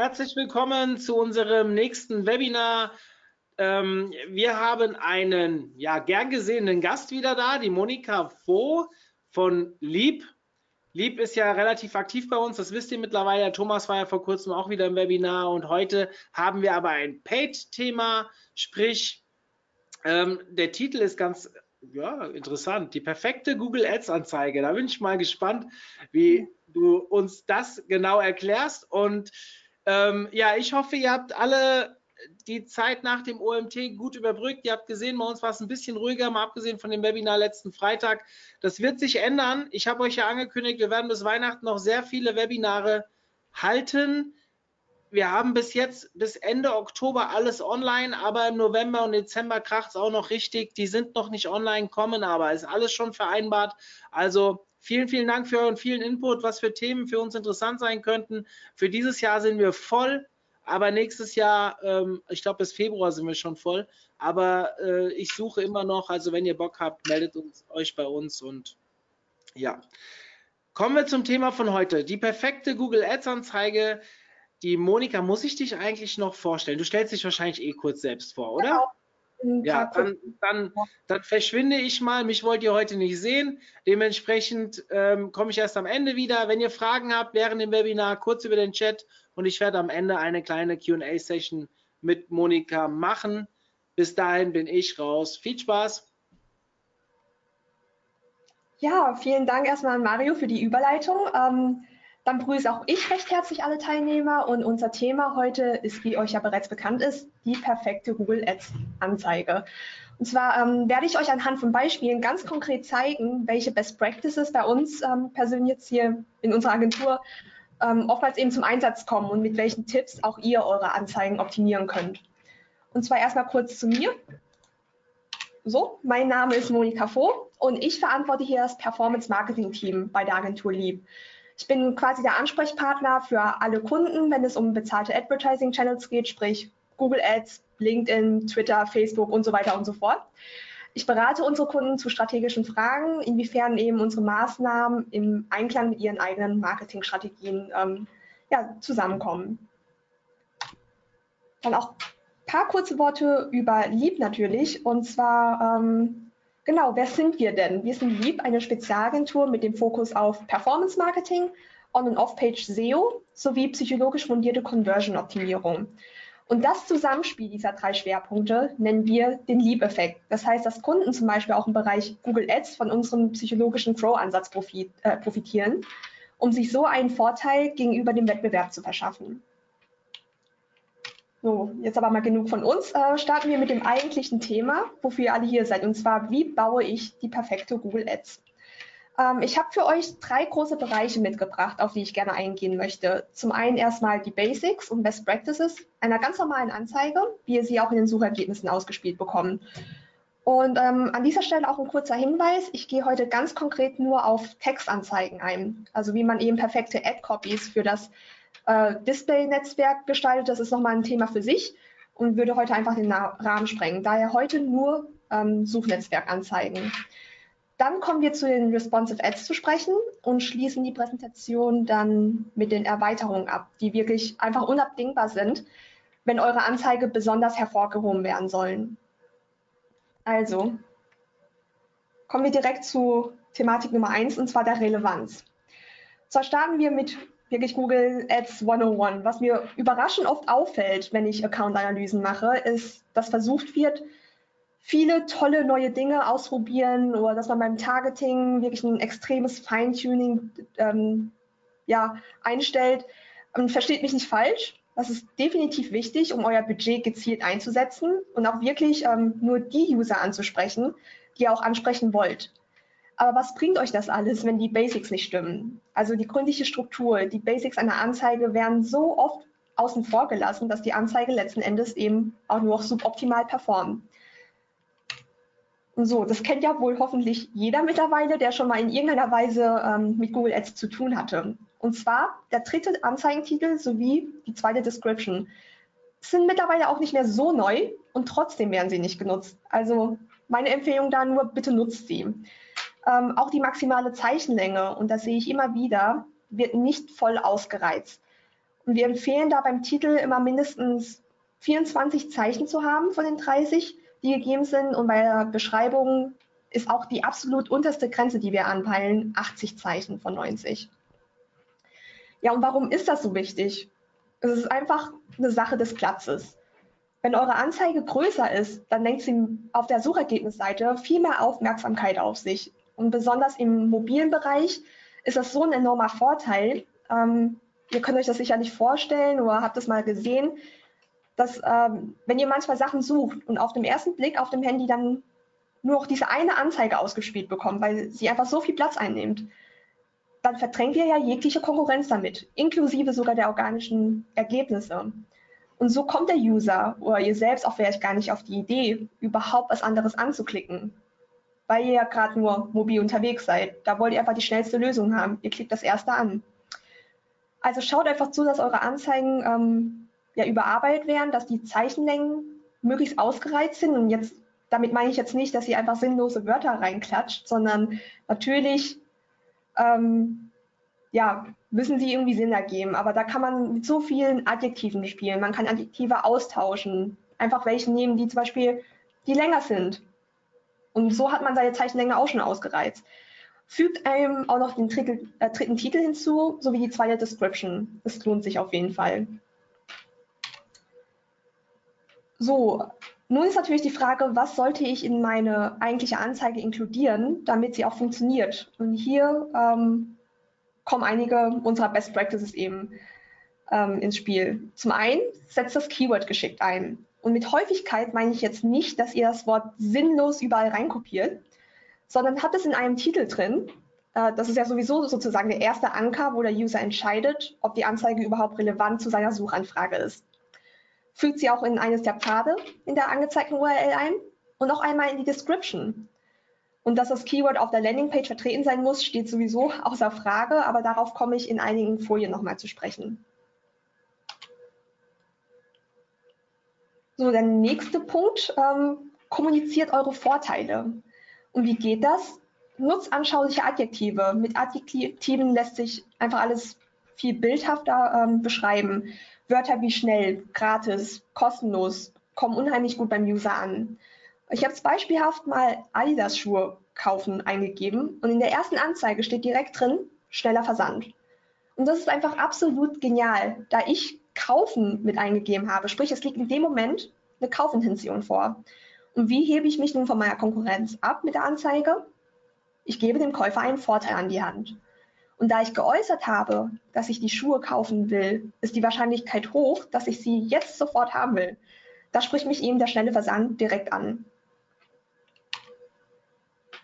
Herzlich willkommen zu unserem nächsten Webinar. Ähm, wir haben einen ja, gern gesehenen Gast wieder da, die Monika Voh von Lieb. Lieb ist ja relativ aktiv bei uns, das wisst ihr mittlerweile. Thomas war ja vor kurzem auch wieder im Webinar und heute haben wir aber ein Paid-Thema, sprich, ähm, der Titel ist ganz ja, interessant. Die perfekte Google Ads-Anzeige. Da bin ich mal gespannt, wie du uns das genau erklärst. Und ähm, ja, ich hoffe, ihr habt alle die Zeit nach dem OMT gut überbrückt. Ihr habt gesehen, bei uns war es ein bisschen ruhiger, mal abgesehen von dem Webinar letzten Freitag. Das wird sich ändern. Ich habe euch ja angekündigt, wir werden bis Weihnachten noch sehr viele Webinare halten. Wir haben bis jetzt, bis Ende Oktober alles online, aber im November und Dezember kracht es auch noch richtig. Die sind noch nicht online, kommen aber, ist alles schon vereinbart. Also Vielen, vielen Dank für euren vielen Input, was für Themen für uns interessant sein könnten. Für dieses Jahr sind wir voll, aber nächstes Jahr, ähm, ich glaube bis Februar sind wir schon voll. Aber äh, ich suche immer noch, also wenn ihr Bock habt, meldet uns, euch bei uns und ja. Kommen wir zum Thema von heute. Die perfekte Google Ads Anzeige. Die Monika, muss ich dich eigentlich noch vorstellen? Du stellst dich wahrscheinlich eh kurz selbst vor, oder? Genau. Ja, dann, dann, dann, verschwinde ich mal. Mich wollt ihr heute nicht sehen. Dementsprechend ähm, komme ich erst am Ende wieder. Wenn ihr Fragen habt während dem Webinar, kurz über den Chat und ich werde am Ende eine kleine QA-Session mit Monika machen. Bis dahin bin ich raus. Viel Spaß! Ja, vielen Dank erstmal an Mario für die Überleitung. Ähm, dann begrüße auch ich recht herzlich alle Teilnehmer und unser Thema heute ist, wie euch ja bereits bekannt ist, die perfekte Google Ads Anzeige. Und zwar ähm, werde ich euch anhand von Beispielen ganz konkret zeigen, welche Best Practices bei uns ähm, persönlich jetzt hier in unserer Agentur ähm, oftmals eben zum Einsatz kommen und mit welchen Tipps auch ihr eure Anzeigen optimieren könnt. Und zwar erstmal kurz zu mir. So, mein Name ist Monika Voh und ich verantworte hier das Performance Marketing Team bei der Agentur Lieb. Ich bin quasi der Ansprechpartner für alle Kunden, wenn es um bezahlte Advertising Channels geht, sprich Google Ads, LinkedIn, Twitter, Facebook und so weiter und so fort. Ich berate unsere Kunden zu strategischen Fragen, inwiefern eben unsere Maßnahmen im Einklang mit ihren eigenen Marketingstrategien ähm, ja, zusammenkommen. Dann auch ein paar kurze Worte über Lieb natürlich. Und zwar ähm, Genau, wer sind wir denn? Wir sind Leap, eine Spezialagentur mit dem Fokus auf Performance Marketing, On- und Off-Page SEO sowie psychologisch fundierte Conversion-Optimierung. Und das Zusammenspiel dieser drei Schwerpunkte nennen wir den Leap-Effekt. Das heißt, dass Kunden zum Beispiel auch im Bereich Google Ads von unserem psychologischen Grow-Ansatz äh, profitieren, um sich so einen Vorteil gegenüber dem Wettbewerb zu verschaffen. So, jetzt aber mal genug von uns. Äh, starten wir mit dem eigentlichen Thema, wofür ihr alle hier seid. Und zwar, wie baue ich die perfekte Google Ads? Ähm, ich habe für euch drei große Bereiche mitgebracht, auf die ich gerne eingehen möchte. Zum einen erstmal die Basics und Best Practices einer ganz normalen Anzeige, wie ihr sie auch in den Suchergebnissen ausgespielt bekommt. Und ähm, an dieser Stelle auch ein kurzer Hinweis. Ich gehe heute ganz konkret nur auf Textanzeigen ein. Also wie man eben perfekte Ad-Copies für das äh, Display-Netzwerk gestaltet. Das ist nochmal ein Thema für sich und würde heute einfach den Rahmen sprengen. Daher heute nur ähm, Suchnetzwerkanzeigen. Dann kommen wir zu den Responsive Ads zu sprechen und schließen die Präsentation dann mit den Erweiterungen ab, die wirklich einfach unabdingbar sind, wenn eure Anzeige besonders hervorgehoben werden sollen. Also kommen wir direkt zu Thematik Nummer eins und zwar der Relevanz. Zwar starten wir mit wirklich Google Ads 101. Was mir überraschend oft auffällt, wenn ich Account-Analysen mache, ist, dass versucht wird, viele tolle neue Dinge ausprobieren oder dass man beim Targeting wirklich ein extremes Feintuning ähm, ja, einstellt. Und versteht mich nicht falsch. Das ist definitiv wichtig, um euer Budget gezielt einzusetzen und auch wirklich ähm, nur die User anzusprechen, die ihr auch ansprechen wollt. Aber was bringt euch das alles, wenn die Basics nicht stimmen? Also die gründliche Struktur, die Basics einer Anzeige werden so oft außen vor gelassen, dass die Anzeige letzten Endes eben auch nur suboptimal performt. So, das kennt ja wohl hoffentlich jeder mittlerweile, der schon mal in irgendeiner Weise ähm, mit Google Ads zu tun hatte. Und zwar der dritte Anzeigentitel sowie die zweite Description sind mittlerweile auch nicht mehr so neu und trotzdem werden sie nicht genutzt. Also meine Empfehlung da nur, bitte nutzt sie. Ähm, auch die maximale Zeichenlänge, und das sehe ich immer wieder, wird nicht voll ausgereizt. Und wir empfehlen da beim Titel immer mindestens 24 Zeichen zu haben von den 30, die gegeben sind. Und bei der Beschreibung ist auch die absolut unterste Grenze, die wir anpeilen, 80 Zeichen von 90. Ja, und warum ist das so wichtig? Es ist einfach eine Sache des Platzes. Wenn eure Anzeige größer ist, dann lenkt sie auf der Suchergebnisseite viel mehr Aufmerksamkeit auf sich. Und besonders im mobilen Bereich ist das so ein enormer Vorteil. Ähm, ihr könnt euch das sicher nicht vorstellen oder habt es mal gesehen, dass ähm, wenn ihr manchmal Sachen sucht und auf dem ersten Blick auf dem Handy dann nur noch diese eine Anzeige ausgespielt bekommt, weil sie einfach so viel Platz einnimmt, dann verdrängt ihr ja jegliche Konkurrenz damit, inklusive sogar der organischen Ergebnisse. Und so kommt der User oder ihr selbst auch vielleicht gar nicht auf die Idee, überhaupt was anderes anzuklicken, weil ihr ja gerade nur mobil unterwegs seid. Da wollt ihr einfach die schnellste Lösung haben. Ihr klickt das erste an. Also schaut einfach zu, dass eure Anzeigen ähm, ja überarbeitet werden, dass die Zeichenlängen möglichst ausgereizt sind. Und jetzt damit meine ich jetzt nicht, dass ihr einfach sinnlose Wörter reinklatscht, sondern natürlich ähm, ja, müssen sie irgendwie Sinn ergeben. Aber da kann man mit so vielen Adjektiven spielen. Man kann Adjektive austauschen. Einfach welche nehmen, die zum Beispiel, die länger sind. Und so hat man seine Zeichenlänge auch schon ausgereizt. Fügt einem auch noch den dritten, äh, dritten Titel hinzu, sowie die zweite Description. Das lohnt sich auf jeden Fall. So, nun ist natürlich die Frage, was sollte ich in meine eigentliche Anzeige inkludieren, damit sie auch funktioniert? Und hier ähm, kommen einige unserer Best Practices eben ähm, ins Spiel. Zum einen, setzt das Keyword geschickt ein. Und mit Häufigkeit meine ich jetzt nicht, dass ihr das Wort sinnlos überall reinkopiert, sondern habt es in einem Titel drin. Äh, das ist ja sowieso sozusagen der erste Anker, wo der User entscheidet, ob die Anzeige überhaupt relevant zu seiner Suchanfrage ist fügt sie auch in eines der Pfade in der angezeigten URL ein und noch einmal in die Description. Und dass das Keyword auf der Landingpage vertreten sein muss, steht sowieso außer Frage, aber darauf komme ich in einigen Folien nochmal zu sprechen. So, der nächste Punkt, ähm, kommuniziert eure Vorteile. Und wie geht das? Nutzt anschauliche Adjektive. Mit Adjektiven lässt sich einfach alles viel bildhafter ähm, beschreiben. Wörter wie schnell, gratis, kostenlos kommen unheimlich gut beim User an. Ich habe beispielhaft mal Adidas-Schuhe kaufen eingegeben und in der ersten Anzeige steht direkt drin, schneller Versand. Und das ist einfach absolut genial, da ich kaufen mit eingegeben habe. Sprich, es liegt in dem Moment eine Kaufintention vor. Und wie hebe ich mich nun von meiner Konkurrenz ab mit der Anzeige? Ich gebe dem Käufer einen Vorteil an die Hand. Und da ich geäußert habe, dass ich die Schuhe kaufen will, ist die Wahrscheinlichkeit hoch, dass ich sie jetzt sofort haben will. Da spricht mich eben der schnelle Versand direkt an.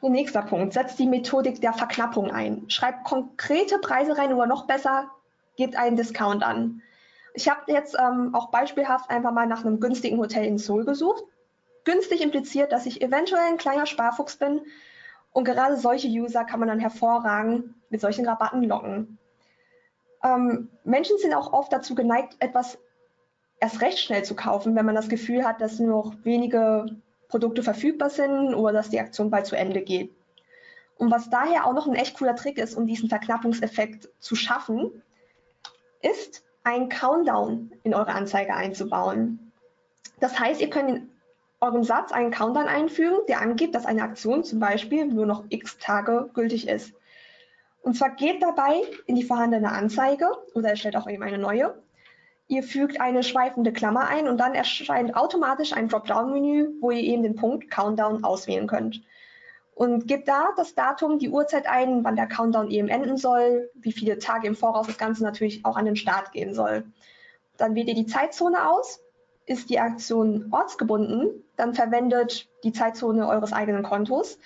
Und nächster Punkt, setzt die Methodik der Verknappung ein. Schreibt konkrete Preise rein oder noch besser, gebt einen Discount an. Ich habe jetzt ähm, auch beispielhaft einfach mal nach einem günstigen Hotel in Seoul gesucht. Günstig impliziert, dass ich eventuell ein kleiner Sparfuchs bin und gerade solche User kann man dann hervorragend mit solchen Rabatten locken. Ähm, Menschen sind auch oft dazu geneigt, etwas erst recht schnell zu kaufen, wenn man das Gefühl hat, dass nur noch wenige Produkte verfügbar sind oder dass die Aktion bald zu Ende geht. Und was daher auch noch ein echt cooler Trick ist, um diesen Verknappungseffekt zu schaffen, ist ein Countdown in eure Anzeige einzubauen. Das heißt, ihr könnt eurem Satz einen Countdown einfügen, der angibt, dass eine Aktion zum Beispiel nur noch x Tage gültig ist. Und zwar geht dabei in die vorhandene Anzeige oder erstellt auch eben eine neue. Ihr fügt eine schweifende Klammer ein und dann erscheint automatisch ein Dropdown-Menü, wo ihr eben den Punkt Countdown auswählen könnt. Und gebt da das Datum, die Uhrzeit ein, wann der Countdown eben enden soll, wie viele Tage im Voraus das Ganze natürlich auch an den Start gehen soll. Dann wählt ihr die Zeitzone aus ist die Aktion ortsgebunden, dann verwendet die Zeitzone eures eigenen Kontos.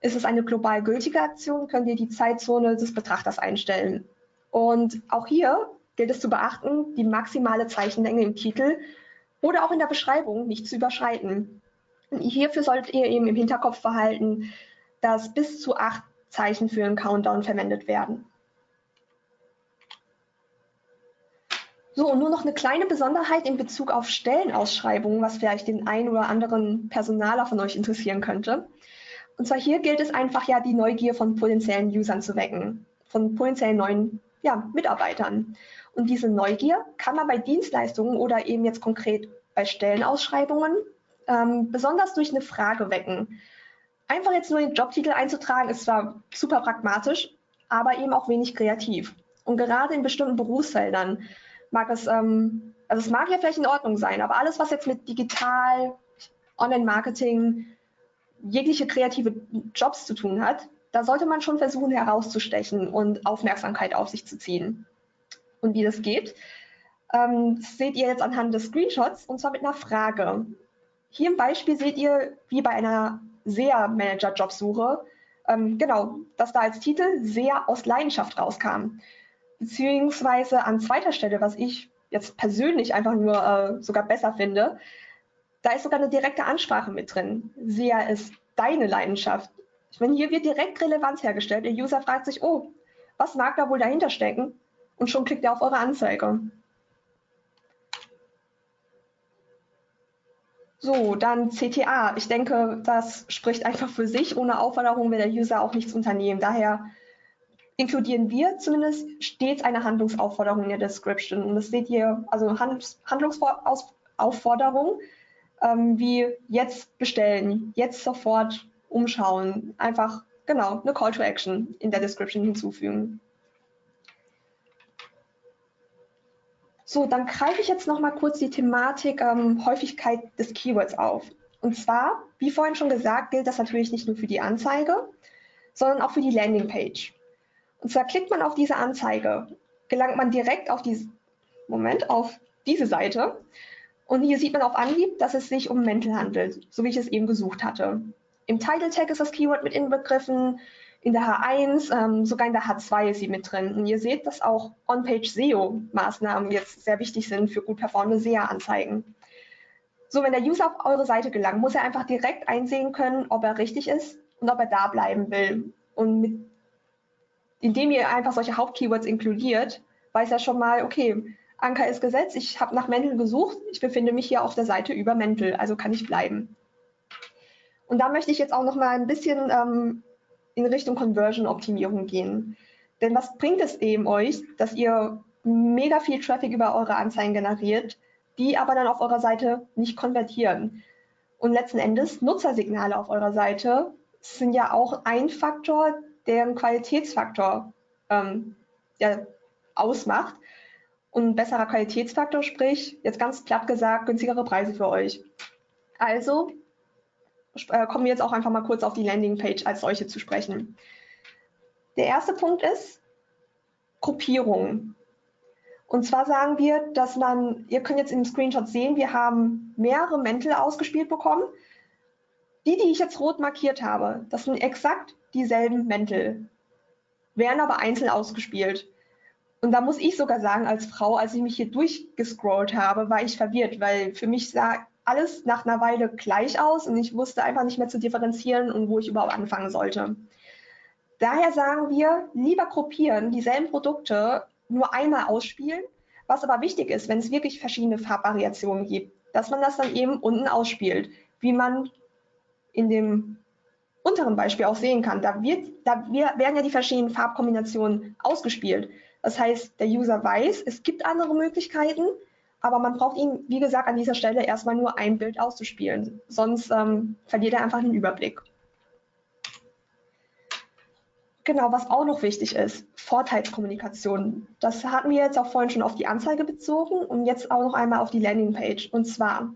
Ist es eine global gültige Aktion, könnt ihr die Zeitzone des Betrachters einstellen. Und auch hier gilt es zu beachten, die maximale Zeichenlänge im Titel oder auch in der Beschreibung nicht zu überschreiten. Hierfür solltet ihr eben im Hinterkopf behalten, dass bis zu acht Zeichen für einen Countdown verwendet werden. So, und nur noch eine kleine Besonderheit in Bezug auf Stellenausschreibungen, was vielleicht den einen oder anderen Personaler von euch interessieren könnte. Und zwar hier gilt es einfach ja, die Neugier von potenziellen Usern zu wecken, von potenziellen neuen ja, Mitarbeitern. Und diese Neugier kann man bei Dienstleistungen oder eben jetzt konkret bei Stellenausschreibungen ähm, besonders durch eine Frage wecken. Einfach jetzt nur den Jobtitel einzutragen, ist zwar super pragmatisch, aber eben auch wenig kreativ. Und gerade in bestimmten Berufsfeldern mag es, ähm, also es mag ja vielleicht in Ordnung sein, aber alles, was jetzt mit digital, Online-Marketing, jegliche kreative Jobs zu tun hat, da sollte man schon versuchen herauszustechen und Aufmerksamkeit auf sich zu ziehen. Und wie das geht, ähm, seht ihr jetzt anhand des Screenshots und zwar mit einer Frage. Hier im Beispiel seht ihr, wie bei einer SEA-Manager-Jobsuche, ähm, genau, dass da als Titel SEA aus Leidenschaft rauskam. Beziehungsweise an zweiter Stelle, was ich jetzt persönlich einfach nur äh, sogar besser finde, da ist sogar eine direkte Ansprache mit drin. SEA ist deine Leidenschaft. Ich meine, hier wird direkt Relevanz hergestellt. Der User fragt sich, oh, was mag da wohl dahinter stecken? Und schon klickt er auf eure Anzeige. So, dann CTA. Ich denke, das spricht einfach für sich. Ohne Aufforderung will der User auch nichts unternehmen. Daher inkludieren wir zumindest stets eine Handlungsaufforderung in der Description. Und das seht ihr, also Handlungsaufforderung, ähm, wie jetzt bestellen, jetzt sofort umschauen. Einfach, genau, eine Call to Action in der Description hinzufügen. So, dann greife ich jetzt noch mal kurz die Thematik ähm, Häufigkeit des Keywords auf. Und zwar, wie vorhin schon gesagt, gilt das natürlich nicht nur für die Anzeige, sondern auch für die Landingpage. Und zwar klickt man auf diese Anzeige, gelangt man direkt auf diese, Moment, auf diese Seite. Und hier sieht man auf Anhieb, dass es sich um Mäntel handelt, so wie ich es eben gesucht hatte. Im Title Tag ist das Keyword mit inbegriffen, in der H1, ähm, sogar in der H2 ist sie mit drin. Und ihr seht, dass auch On-Page-SEO-Maßnahmen jetzt sehr wichtig sind für gut performende SEA-Anzeigen. So, wenn der User auf eure Seite gelangt, muss er einfach direkt einsehen können, ob er richtig ist und ob er da bleiben will. Und mit, indem ihr einfach solche Hauptkeywords inkludiert, weiß er schon mal, okay, Anker ist gesetzt, ich habe nach Mänteln gesucht, ich befinde mich hier auf der Seite über Mäntel, also kann ich bleiben. Und da möchte ich jetzt auch noch mal ein bisschen ähm, in Richtung Conversion-Optimierung gehen. Denn was bringt es eben euch, dass ihr mega viel Traffic über eure Anzeigen generiert, die aber dann auf eurer Seite nicht konvertieren? Und letzten Endes Nutzersignale auf eurer Seite sind ja auch ein Faktor, der einen Qualitätsfaktor ähm, ja, ausmacht. Und ein besserer Qualitätsfaktor, sprich, jetzt ganz platt gesagt, günstigere Preise für euch. Also äh, kommen wir jetzt auch einfach mal kurz auf die Landingpage als solche zu sprechen. Der erste Punkt ist Gruppierung. Und zwar sagen wir, dass man, ihr könnt jetzt im Screenshot sehen, wir haben mehrere Mäntel ausgespielt bekommen. Die, die ich jetzt rot markiert habe, das sind exakt dieselben Mäntel, werden aber einzeln ausgespielt. Und da muss ich sogar sagen, als Frau, als ich mich hier durchgescrollt habe, war ich verwirrt, weil für mich sah alles nach einer Weile gleich aus und ich wusste einfach nicht mehr zu differenzieren und wo ich überhaupt anfangen sollte. Daher sagen wir, lieber gruppieren, dieselben Produkte nur einmal ausspielen, was aber wichtig ist, wenn es wirklich verschiedene Farbvariationen gibt, dass man das dann eben unten ausspielt, wie man in dem unteren Beispiel auch sehen kann. Da, wird, da werden ja die verschiedenen Farbkombinationen ausgespielt. Das heißt, der User weiß, es gibt andere Möglichkeiten, aber man braucht ihn, wie gesagt, an dieser Stelle erstmal nur ein Bild auszuspielen. Sonst ähm, verliert er einfach den Überblick. Genau, was auch noch wichtig ist, Vorteilskommunikation. Das hatten wir jetzt auch vorhin schon auf die Anzeige bezogen und jetzt auch noch einmal auf die Landingpage. Und zwar,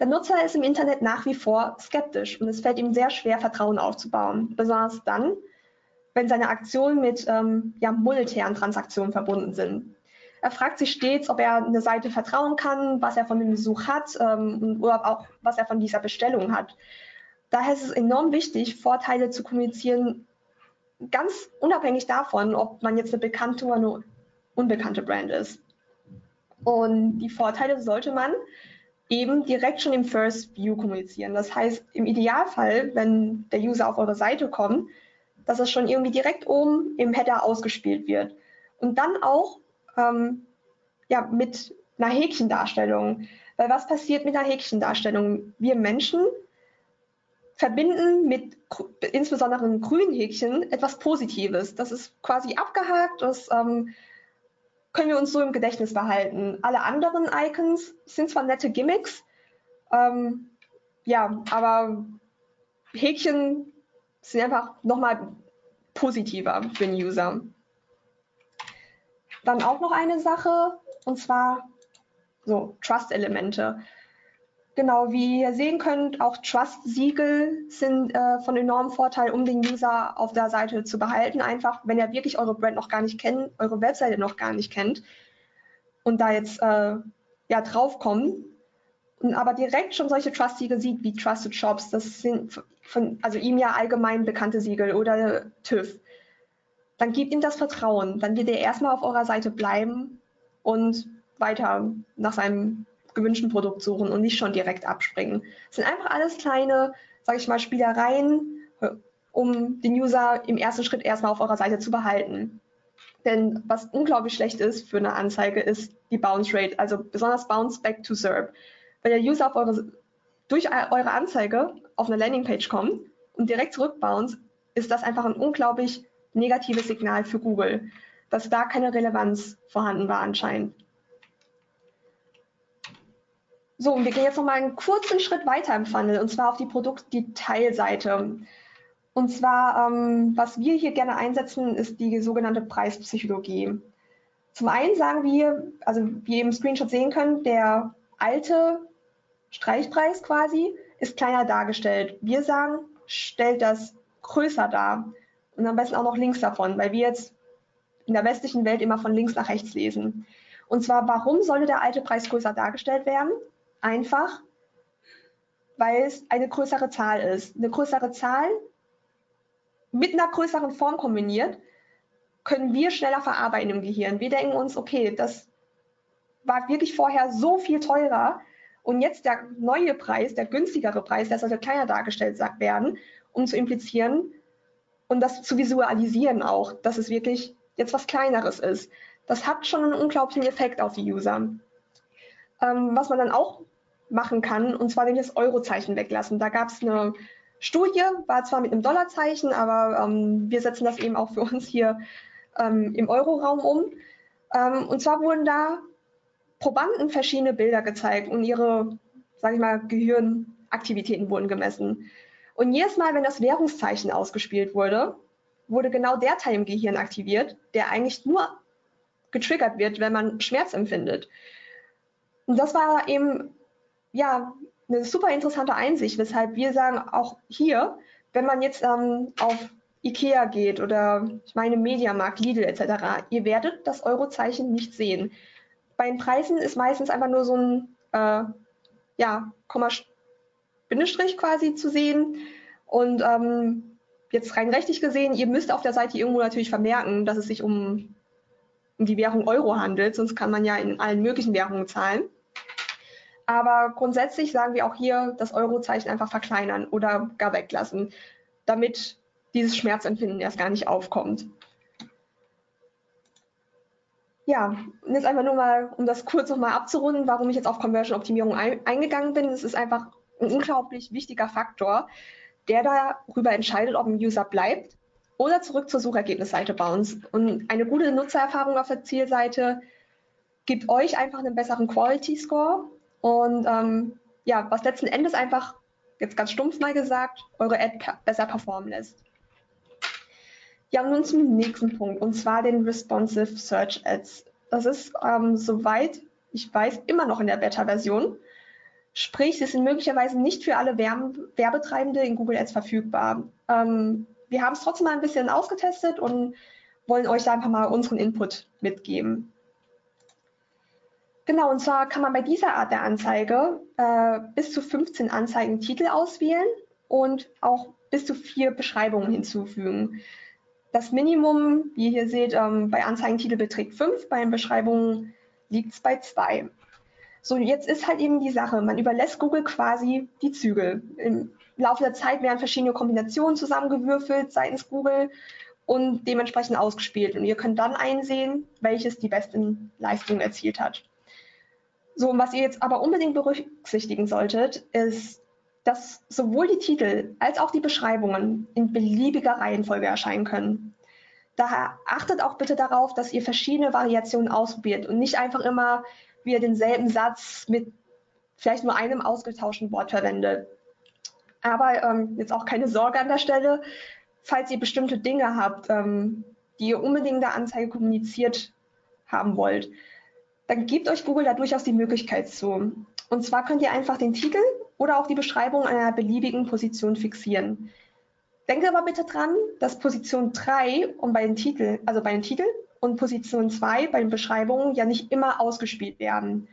der Nutzer ist im Internet nach wie vor skeptisch und es fällt ihm sehr schwer, Vertrauen aufzubauen. Besonders dann, wenn seine Aktionen mit ähm, ja, monetären Transaktionen verbunden sind. Er fragt sich stets, ob er eine Seite vertrauen kann, was er von dem Besuch hat ähm, oder auch was er von dieser Bestellung hat. Daher ist es enorm wichtig, Vorteile zu kommunizieren, ganz unabhängig davon, ob man jetzt eine bekannte oder eine unbekannte Brand ist. Und die Vorteile sollte man eben direkt schon im First View kommunizieren. Das heißt, im Idealfall, wenn der User auf eure Seite kommt, dass es schon irgendwie direkt oben im Header ausgespielt wird. Und dann auch ähm, ja, mit einer Häkchendarstellung. Weil was passiert mit einer Häkchendarstellung? Wir Menschen verbinden mit insbesondere einem grünen Häkchen etwas Positives. Das ist quasi abgehakt, das ähm, können wir uns so im Gedächtnis behalten. Alle anderen Icons sind zwar nette Gimmicks, ähm, ja, aber Häkchen sind einfach nochmal positiver für den User. Dann auch noch eine Sache, und zwar so Trust-Elemente. Genau, wie ihr sehen könnt, auch Trust-Siegel sind äh, von enormem Vorteil, um den User auf der Seite zu behalten. Einfach, wenn er wirklich eure Brand noch gar nicht kennt, eure Webseite noch gar nicht kennt und da jetzt äh, ja draufkommt und aber direkt schon solche Trust-Siegel sieht wie Trusted Shops, das sind von, also ihm ja allgemein bekannte Siegel oder TÜV, dann gebt ihm das Vertrauen. Dann wird er erstmal auf eurer Seite bleiben und weiter nach seinem gewünschten Produkt suchen und nicht schon direkt abspringen. Es sind einfach alles kleine, sage ich mal, Spielereien, um den User im ersten Schritt erstmal auf eurer Seite zu behalten. Denn was unglaublich schlecht ist für eine Anzeige, ist die Bounce Rate, also besonders Bounce Back to SERP. Wenn der User auf eure, durch eure Anzeige auf eine Landingpage kommt und direkt zurückbounce, ist das einfach ein unglaublich negatives Signal für Google, dass da keine Relevanz vorhanden war anscheinend. So, und wir gehen jetzt noch mal einen kurzen Schritt weiter im Funnel, und zwar auf die Produktdetailseite. Und zwar, ähm, was wir hier gerne einsetzen, ist die sogenannte Preispsychologie. Zum einen sagen wir, also wie ihr im Screenshot sehen könnt, der alte Streichpreis quasi ist kleiner dargestellt. Wir sagen, stellt das größer dar und am besten auch noch links davon, weil wir jetzt in der westlichen Welt immer von links nach rechts lesen. Und zwar, warum sollte der alte Preis größer dargestellt werden? Einfach, weil es eine größere Zahl ist. Eine größere Zahl mit einer größeren Form kombiniert, können wir schneller verarbeiten im Gehirn. Wir denken uns, okay, das war wirklich vorher so viel teurer und jetzt der neue Preis, der günstigere Preis, der sollte kleiner dargestellt werden, um zu implizieren und das zu visualisieren auch, dass es wirklich jetzt was Kleineres ist. Das hat schon einen unglaublichen Effekt auf die User. Ähm, was man dann auch machen kann, und zwar nämlich das Eurozeichen weglassen. Da gab es eine Studie, war zwar mit einem Dollarzeichen, aber ähm, wir setzen das eben auch für uns hier ähm, im Euroraum um. Ähm, und zwar wurden da Probanden verschiedene Bilder gezeigt und ihre, sage ich mal, Gehirnaktivitäten wurden gemessen. Und jedes Mal, wenn das Währungszeichen ausgespielt wurde, wurde genau der Teil im Gehirn aktiviert, der eigentlich nur getriggert wird, wenn man Schmerz empfindet. Und das war eben ja, eine super interessante Einsicht, weshalb wir sagen, auch hier, wenn man jetzt ähm, auf Ikea geht oder ich meine Mediamarkt, Lidl etc., ihr werdet das Eurozeichen nicht sehen. Bei den Preisen ist meistens einfach nur so ein äh, ja, Komma Bindestrich quasi zu sehen. Und ähm, jetzt rein rechtlich gesehen, ihr müsst auf der Seite irgendwo natürlich vermerken, dass es sich um, um die Währung Euro handelt, sonst kann man ja in allen möglichen Währungen zahlen. Aber grundsätzlich sagen wir auch hier das Eurozeichen einfach verkleinern oder gar weglassen, damit dieses Schmerzempfinden erst gar nicht aufkommt. Ja, jetzt einfach nur mal, um das kurz nochmal abzurunden, warum ich jetzt auf Conversion-Optimierung ein, eingegangen bin. Es ist einfach ein unglaublich wichtiger Faktor, der darüber entscheidet, ob ein User bleibt oder zurück zur Suchergebnisseite bounce. Und eine gute Nutzererfahrung auf der Zielseite gibt euch einfach einen besseren Quality Score und ähm, ja, was letzten Endes einfach, jetzt ganz stumpf mal gesagt, eure Ad besser performen lässt. Ja, nun zum nächsten Punkt, und zwar den Responsive Search Ads. Das ist, ähm, soweit ich weiß, immer noch in der Beta-Version. Sprich, sie sind möglicherweise nicht für alle Werbetreibende in Google Ads verfügbar. Ähm, wir haben es trotzdem mal ein bisschen ausgetestet und wollen euch da einfach mal unseren Input mitgeben. Genau, und zwar kann man bei dieser Art der Anzeige äh, bis zu 15 Anzeigentitel auswählen und auch bis zu vier Beschreibungen hinzufügen. Das Minimum, wie ihr hier seht, ähm, bei Anzeigentitel beträgt 5, bei den Beschreibungen liegt es bei 2. So, jetzt ist halt eben die Sache, man überlässt Google quasi die Zügel. Im Laufe der Zeit werden verschiedene Kombinationen zusammengewürfelt seitens Google und dementsprechend ausgespielt. Und ihr könnt dann einsehen, welches die besten Leistungen erzielt hat. So, und was ihr jetzt aber unbedingt berücksichtigen solltet, ist, dass sowohl die Titel als auch die Beschreibungen in beliebiger Reihenfolge erscheinen können. Daher achtet auch bitte darauf, dass ihr verschiedene Variationen ausprobiert und nicht einfach immer wieder denselben Satz mit vielleicht nur einem ausgetauschten Wort verwendet. Aber ähm, jetzt auch keine Sorge an der Stelle, falls ihr bestimmte Dinge habt, ähm, die ihr unbedingt in der Anzeige kommuniziert haben wollt, dann gebt euch Google da durchaus die Möglichkeit zu. Und zwar könnt ihr einfach den Titel oder auch die Beschreibung einer beliebigen Position fixieren. Denke aber bitte dran, dass Position 3 und bei den Titel, also bei den Titeln und Position 2 bei den Beschreibungen ja nicht immer ausgespielt werden.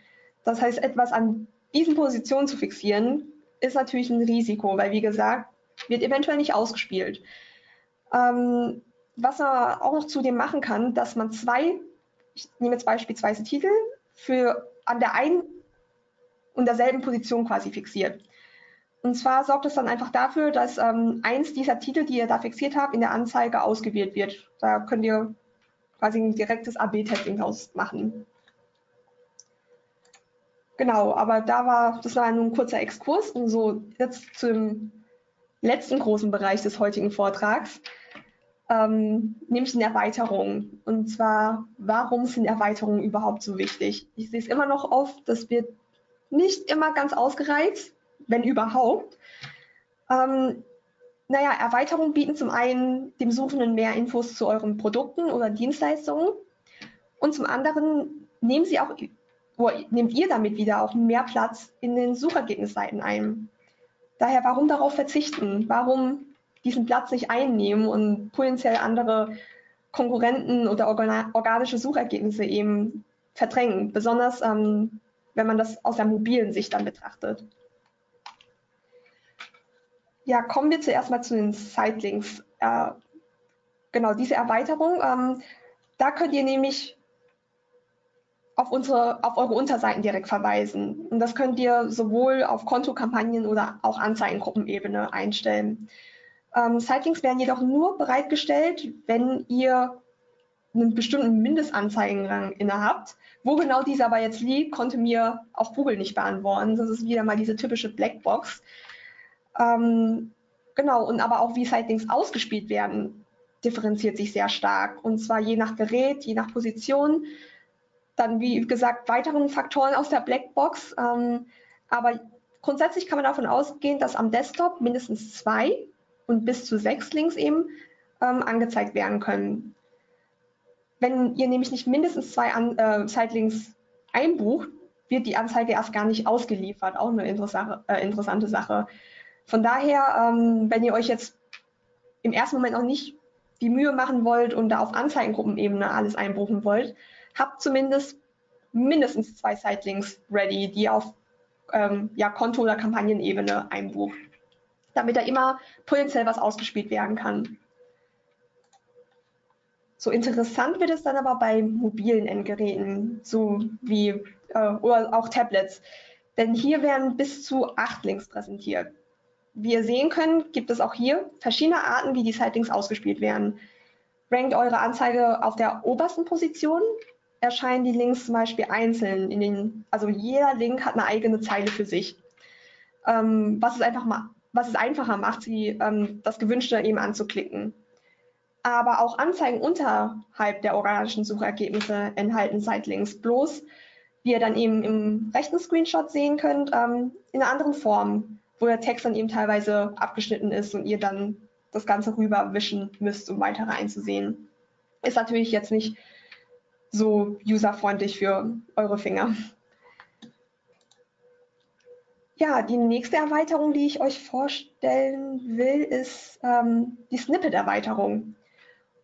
Das heißt, etwas an diesen Positionen zu fixieren, ist natürlich ein Risiko, weil wie gesagt, wird eventuell nicht ausgespielt. Ähm, was man auch noch zudem machen kann, dass man zwei, ich nehme jetzt beispielsweise Titel, für an der einen und derselben Position quasi fixiert. Und zwar sorgt es dann einfach dafür, dass ähm, eins dieser Titel, die ihr da fixiert habt, in der Anzeige ausgewählt wird. Da könnt ihr quasi ein direktes AB-Testing draus machen. Genau, aber da war, das war nur ein kurzer Exkurs und so jetzt zum letzten großen Bereich des heutigen Vortrags, ähm, nämlich den Erweiterungen. Und zwar, warum sind Erweiterungen überhaupt so wichtig? Ich sehe es immer noch oft, das wird nicht immer ganz ausgereizt, wenn überhaupt. Ähm, naja, Erweiterungen bieten zum einen dem Suchenden mehr Infos zu euren Produkten oder Dienstleistungen und zum anderen nehmen sie auch, nehmt ihr damit wieder auch mehr Platz in den Suchergebnisseiten ein. Daher, warum darauf verzichten? Warum diesen Platz nicht einnehmen und potenziell andere Konkurrenten oder organische Suchergebnisse eben verdrängen? Besonders ähm, wenn man das aus der mobilen Sicht dann betrachtet. Ja, kommen wir zuerst mal zu den Sitelinks. Äh, genau, diese Erweiterung, ähm, da könnt ihr nämlich auf, unsere, auf eure Unterseiten direkt verweisen. Und das könnt ihr sowohl auf Kontokampagnen oder auch Anzeigengruppenebene einstellen. Ähm, Sitelinks werden jedoch nur bereitgestellt, wenn ihr einen bestimmten Mindestanzeigenrang innehabt. Wo genau dieser aber jetzt liegt, konnte mir auch Google nicht beantworten. Das ist wieder mal diese typische Blackbox. Ähm, genau, und aber auch wie Sightlinks ausgespielt werden, differenziert sich sehr stark. Und zwar je nach Gerät, je nach Position. Dann, wie gesagt, weiteren Faktoren aus der Blackbox. Ähm, aber grundsätzlich kann man davon ausgehen, dass am Desktop mindestens zwei und bis zu sechs Links eben ähm, angezeigt werden können. Wenn ihr nämlich nicht mindestens zwei An äh, Sitelinks einbucht, wird die Anzeige erst gar nicht ausgeliefert. Auch eine äh, interessante Sache. Von daher, ähm, wenn ihr euch jetzt im ersten Moment noch nicht die Mühe machen wollt und da auf Anzeigengruppenebene alles einbuchen wollt, habt zumindest mindestens zwei Sitelinks ready, die auf ähm, ja, Konto- oder Kampagnenebene einbucht, damit da immer potenziell was ausgespielt werden kann. So interessant wird es dann aber bei mobilen Endgeräten, so wie äh, oder auch Tablets. Denn hier werden bis zu acht Links präsentiert. Wie ihr sehen könnt, gibt es auch hier verschiedene Arten, wie die Sightings ausgespielt werden. Rankt eure Anzeige auf der obersten Position, erscheinen die Links zum Beispiel einzeln in den, also jeder Link hat eine eigene Zeile für sich. Ähm, was, es einfach was es einfacher macht, sie, ähm, das Gewünschte eben anzuklicken aber auch Anzeigen unterhalb der organischen Suchergebnisse enthalten Sitelinks. Bloß, wie ihr dann eben im rechten Screenshot sehen könnt, ähm, in einer anderen Form, wo der Text dann eben teilweise abgeschnitten ist und ihr dann das Ganze rüberwischen müsst, um weitere einzusehen. Ist natürlich jetzt nicht so userfreundlich für eure Finger. Ja, die nächste Erweiterung, die ich euch vorstellen will, ist ähm, die Snippet-Erweiterung.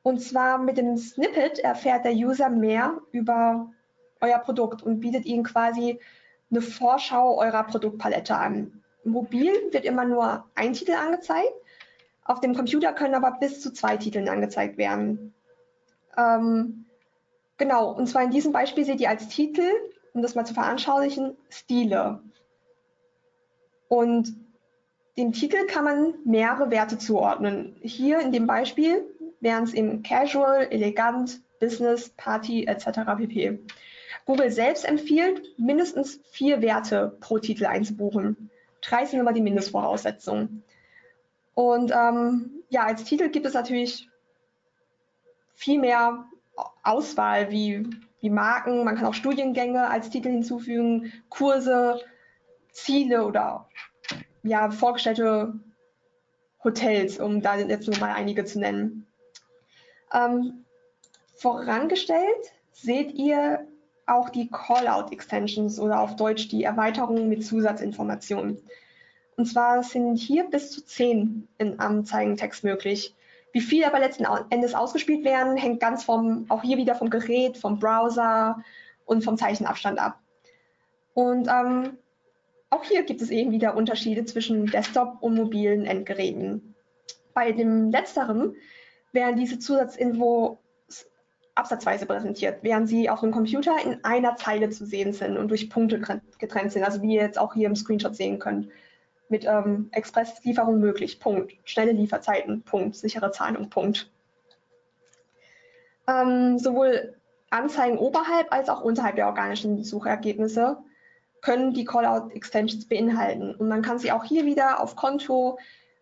Und zwar mit dem Snippet erfährt der User mehr über euer Produkt und bietet Ihnen quasi eine Vorschau eurer Produktpalette an. Mobil wird immer nur ein Titel angezeigt, Auf dem Computer können aber bis zu zwei Titeln angezeigt werden. Ähm, genau, und zwar in diesem Beispiel seht ihr als Titel, um das mal zu veranschaulichen, Stile. Und dem Titel kann man mehrere Werte zuordnen. Hier in dem Beispiel wären es eben Casual, Elegant, Business, Party etc. pp. Google selbst empfiehlt, mindestens vier Werte pro Titel einzubuchen. Drei sind aber die Mindestvoraussetzungen. Und ähm, ja, als Titel gibt es natürlich viel mehr Auswahl wie, wie Marken. Man kann auch Studiengänge als Titel hinzufügen, Kurse, Ziele oder ja, vorgestellte Hotels, um da jetzt nur mal einige zu nennen. Ähm, vorangestellt seht ihr auch die Callout-Extensions oder auf Deutsch die Erweiterungen mit Zusatzinformationen. Und zwar sind hier bis zu zehn in Anzeigentext möglich. Wie viel aber letzten Endes ausgespielt werden, hängt ganz vom, auch hier wieder vom Gerät, vom Browser und vom Zeichenabstand ab. Und ähm, auch hier gibt es eben wieder Unterschiede zwischen Desktop und mobilen Endgeräten. Bei dem letzteren werden diese Zusatzinfos absatzweise präsentiert, während sie auf dem Computer in einer Zeile zu sehen sind und durch Punkte getrennt sind, also wie ihr jetzt auch hier im Screenshot sehen könnt. Mit ähm, Expresslieferung möglich, Punkt. Schnelle Lieferzeiten, Punkt. Sichere Zahlung, Punkt. Ähm, sowohl Anzeigen oberhalb als auch unterhalb der organischen Suchergebnisse können die Callout-Extensions beinhalten. Und man kann sie auch hier wieder auf Konto,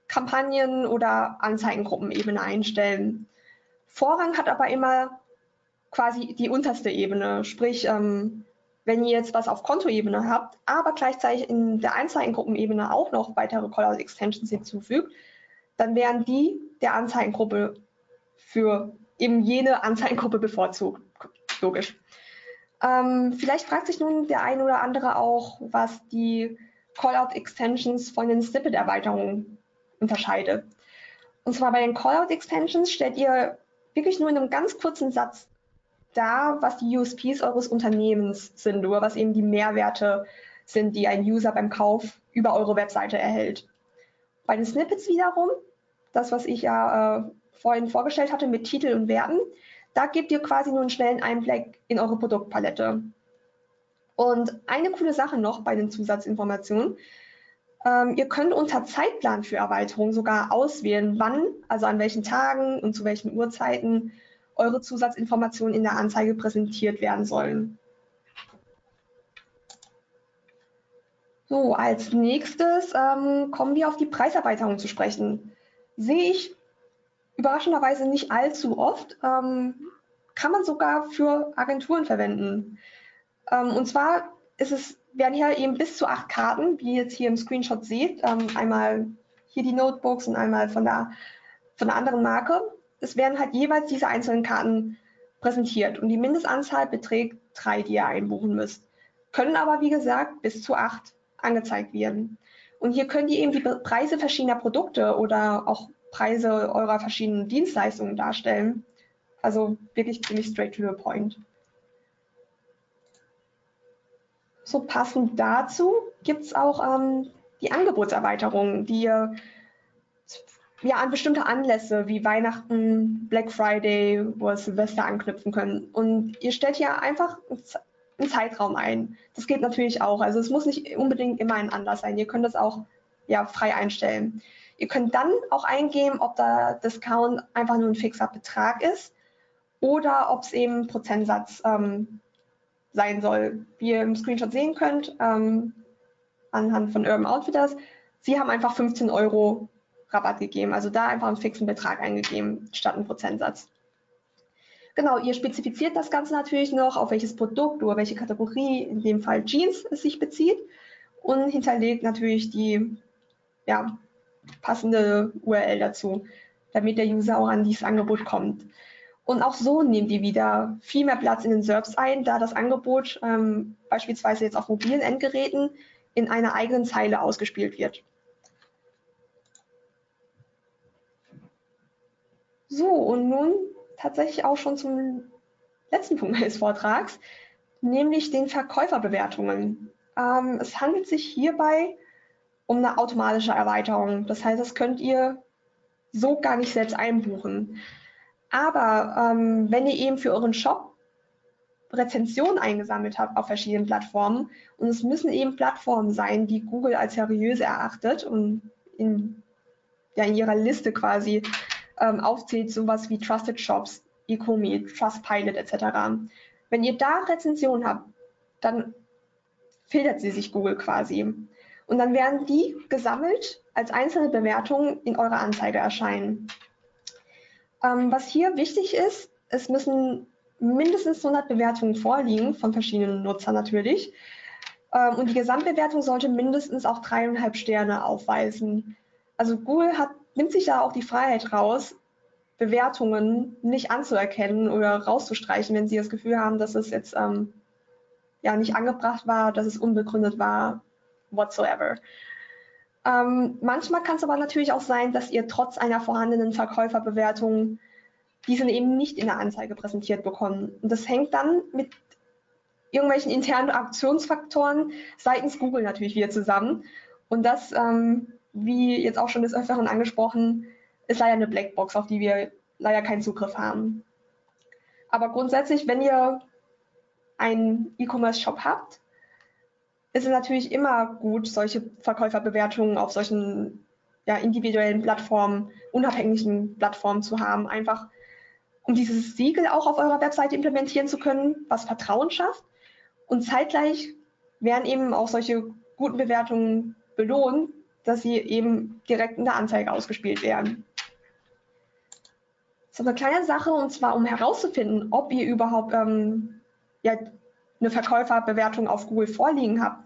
Kampagnen oder Anzeigengruppenebene einstellen. Vorrang hat aber immer quasi die unterste Ebene, sprich, ähm, wenn ihr jetzt was auf Kontoebene habt, aber gleichzeitig in der Anzeigengruppenebene auch noch weitere Callout-Extensions hinzufügt, dann wären die der Anzeigengruppe für eben jene Anzeigengruppe bevorzugt. Logisch. Ähm, vielleicht fragt sich nun der ein oder andere auch, was die Callout-Extensions von den Snippet-Erweiterungen unterscheidet. Und zwar bei den Callout-Extensions stellt ihr wirklich nur in einem ganz kurzen Satz da, was die USPs eures Unternehmens sind oder was eben die Mehrwerte sind, die ein User beim Kauf über eure Webseite erhält. Bei den Snippets wiederum, das, was ich ja äh, vorhin vorgestellt hatte mit Titel und Werten, da gebt ihr quasi nur einen schnellen Einblick in eure Produktpalette. Und eine coole Sache noch bei den Zusatzinformationen. Ähm, ihr könnt unter Zeitplan für Erweiterung sogar auswählen, wann, also an welchen Tagen und zu welchen Uhrzeiten eure Zusatzinformationen in der Anzeige präsentiert werden sollen. So, als nächstes ähm, kommen wir auf die Preiserweiterung zu sprechen. Sehe ich überraschenderweise nicht allzu oft, ähm, kann man sogar für Agenturen verwenden. Ähm, und zwar ist es, werden hier eben bis zu acht Karten, wie ihr jetzt hier im Screenshot seht, ähm, einmal hier die Notebooks und einmal von der, von der anderen Marke es werden halt jeweils diese einzelnen Karten präsentiert und die Mindestanzahl beträgt drei, die ihr einbuchen müsst. Können aber, wie gesagt, bis zu acht angezeigt werden. Und hier könnt ihr eben die Preise verschiedener Produkte oder auch Preise eurer verschiedenen Dienstleistungen darstellen. Also wirklich ziemlich straight to the point. So passend dazu gibt es auch ähm, die Angebotserweiterung, die ihr ja, an bestimmte Anlässe wie Weihnachten, Black Friday oder Silvester anknüpfen können. Und ihr stellt hier einfach einen Zeitraum ein. Das geht natürlich auch. Also es muss nicht unbedingt immer ein Anlass sein. Ihr könnt das auch ja, frei einstellen. Ihr könnt dann auch eingeben, ob der Discount einfach nur ein fixer Betrag ist oder ob es eben Prozentsatz ähm, sein soll. Wie ihr im Screenshot sehen könnt, ähm, anhand von Urban Outfitters, sie haben einfach 15 Euro Rabatt gegeben. Also da einfach einen fixen Betrag eingegeben statt einen Prozentsatz. Genau, ihr spezifiziert das Ganze natürlich noch, auf welches Produkt oder welche Kategorie, in dem Fall Jeans, es sich bezieht und hinterlegt natürlich die ja, passende URL dazu, damit der User auch an dieses Angebot kommt. Und auch so nehmt ihr wieder viel mehr Platz in den SERPs ein, da das Angebot ähm, beispielsweise jetzt auf mobilen Endgeräten in einer eigenen Zeile ausgespielt wird. So, und nun tatsächlich auch schon zum letzten Punkt meines Vortrags, nämlich den Verkäuferbewertungen. Ähm, es handelt sich hierbei um eine automatische Erweiterung. Das heißt, das könnt ihr so gar nicht selbst einbuchen. Aber ähm, wenn ihr eben für euren Shop Rezensionen eingesammelt habt auf verschiedenen Plattformen, und es müssen eben Plattformen sein, die Google als seriös erachtet und in, ja, in ihrer Liste quasi ähm, aufzählt, sowas wie Trusted Shops, Ecomi, Trustpilot etc. Wenn ihr da Rezensionen habt, dann filtert sie sich Google quasi. Und dann werden die gesammelt als einzelne Bewertungen in eurer Anzeige erscheinen. Ähm, was hier wichtig ist, es müssen mindestens 100 Bewertungen vorliegen, von verschiedenen Nutzern natürlich. Ähm, und die Gesamtbewertung sollte mindestens auch dreieinhalb Sterne aufweisen. Also Google hat, nimmt sich da auch die Freiheit raus, Bewertungen nicht anzuerkennen oder rauszustreichen, wenn sie das Gefühl haben, dass es jetzt ähm, ja nicht angebracht war, dass es unbegründet war, whatsoever. Ähm, manchmal kann es aber natürlich auch sein, dass ihr trotz einer vorhandenen Verkäuferbewertung diese eben nicht in der Anzeige präsentiert bekommen. Und das hängt dann mit irgendwelchen internen Aktionsfaktoren seitens Google natürlich wieder zusammen. Und das, ähm, wie jetzt auch schon des Öfteren angesprochen, ist leider eine Blackbox, auf die wir leider keinen Zugriff haben. Aber grundsätzlich, wenn ihr einen E-Commerce-Shop habt, ist es natürlich immer gut, solche Verkäuferbewertungen auf solchen ja, individuellen Plattformen, unabhängigen Plattformen zu haben, einfach um dieses Siegel auch auf eurer Webseite implementieren zu können, was Vertrauen schafft. Und zeitgleich werden eben auch solche guten Bewertungen belohnt, dass sie eben direkt in der Anzeige ausgespielt werden. So eine kleine Sache, und zwar um herauszufinden, ob ihr überhaupt ähm, ja, eine Verkäuferbewertung auf Google vorliegen habt,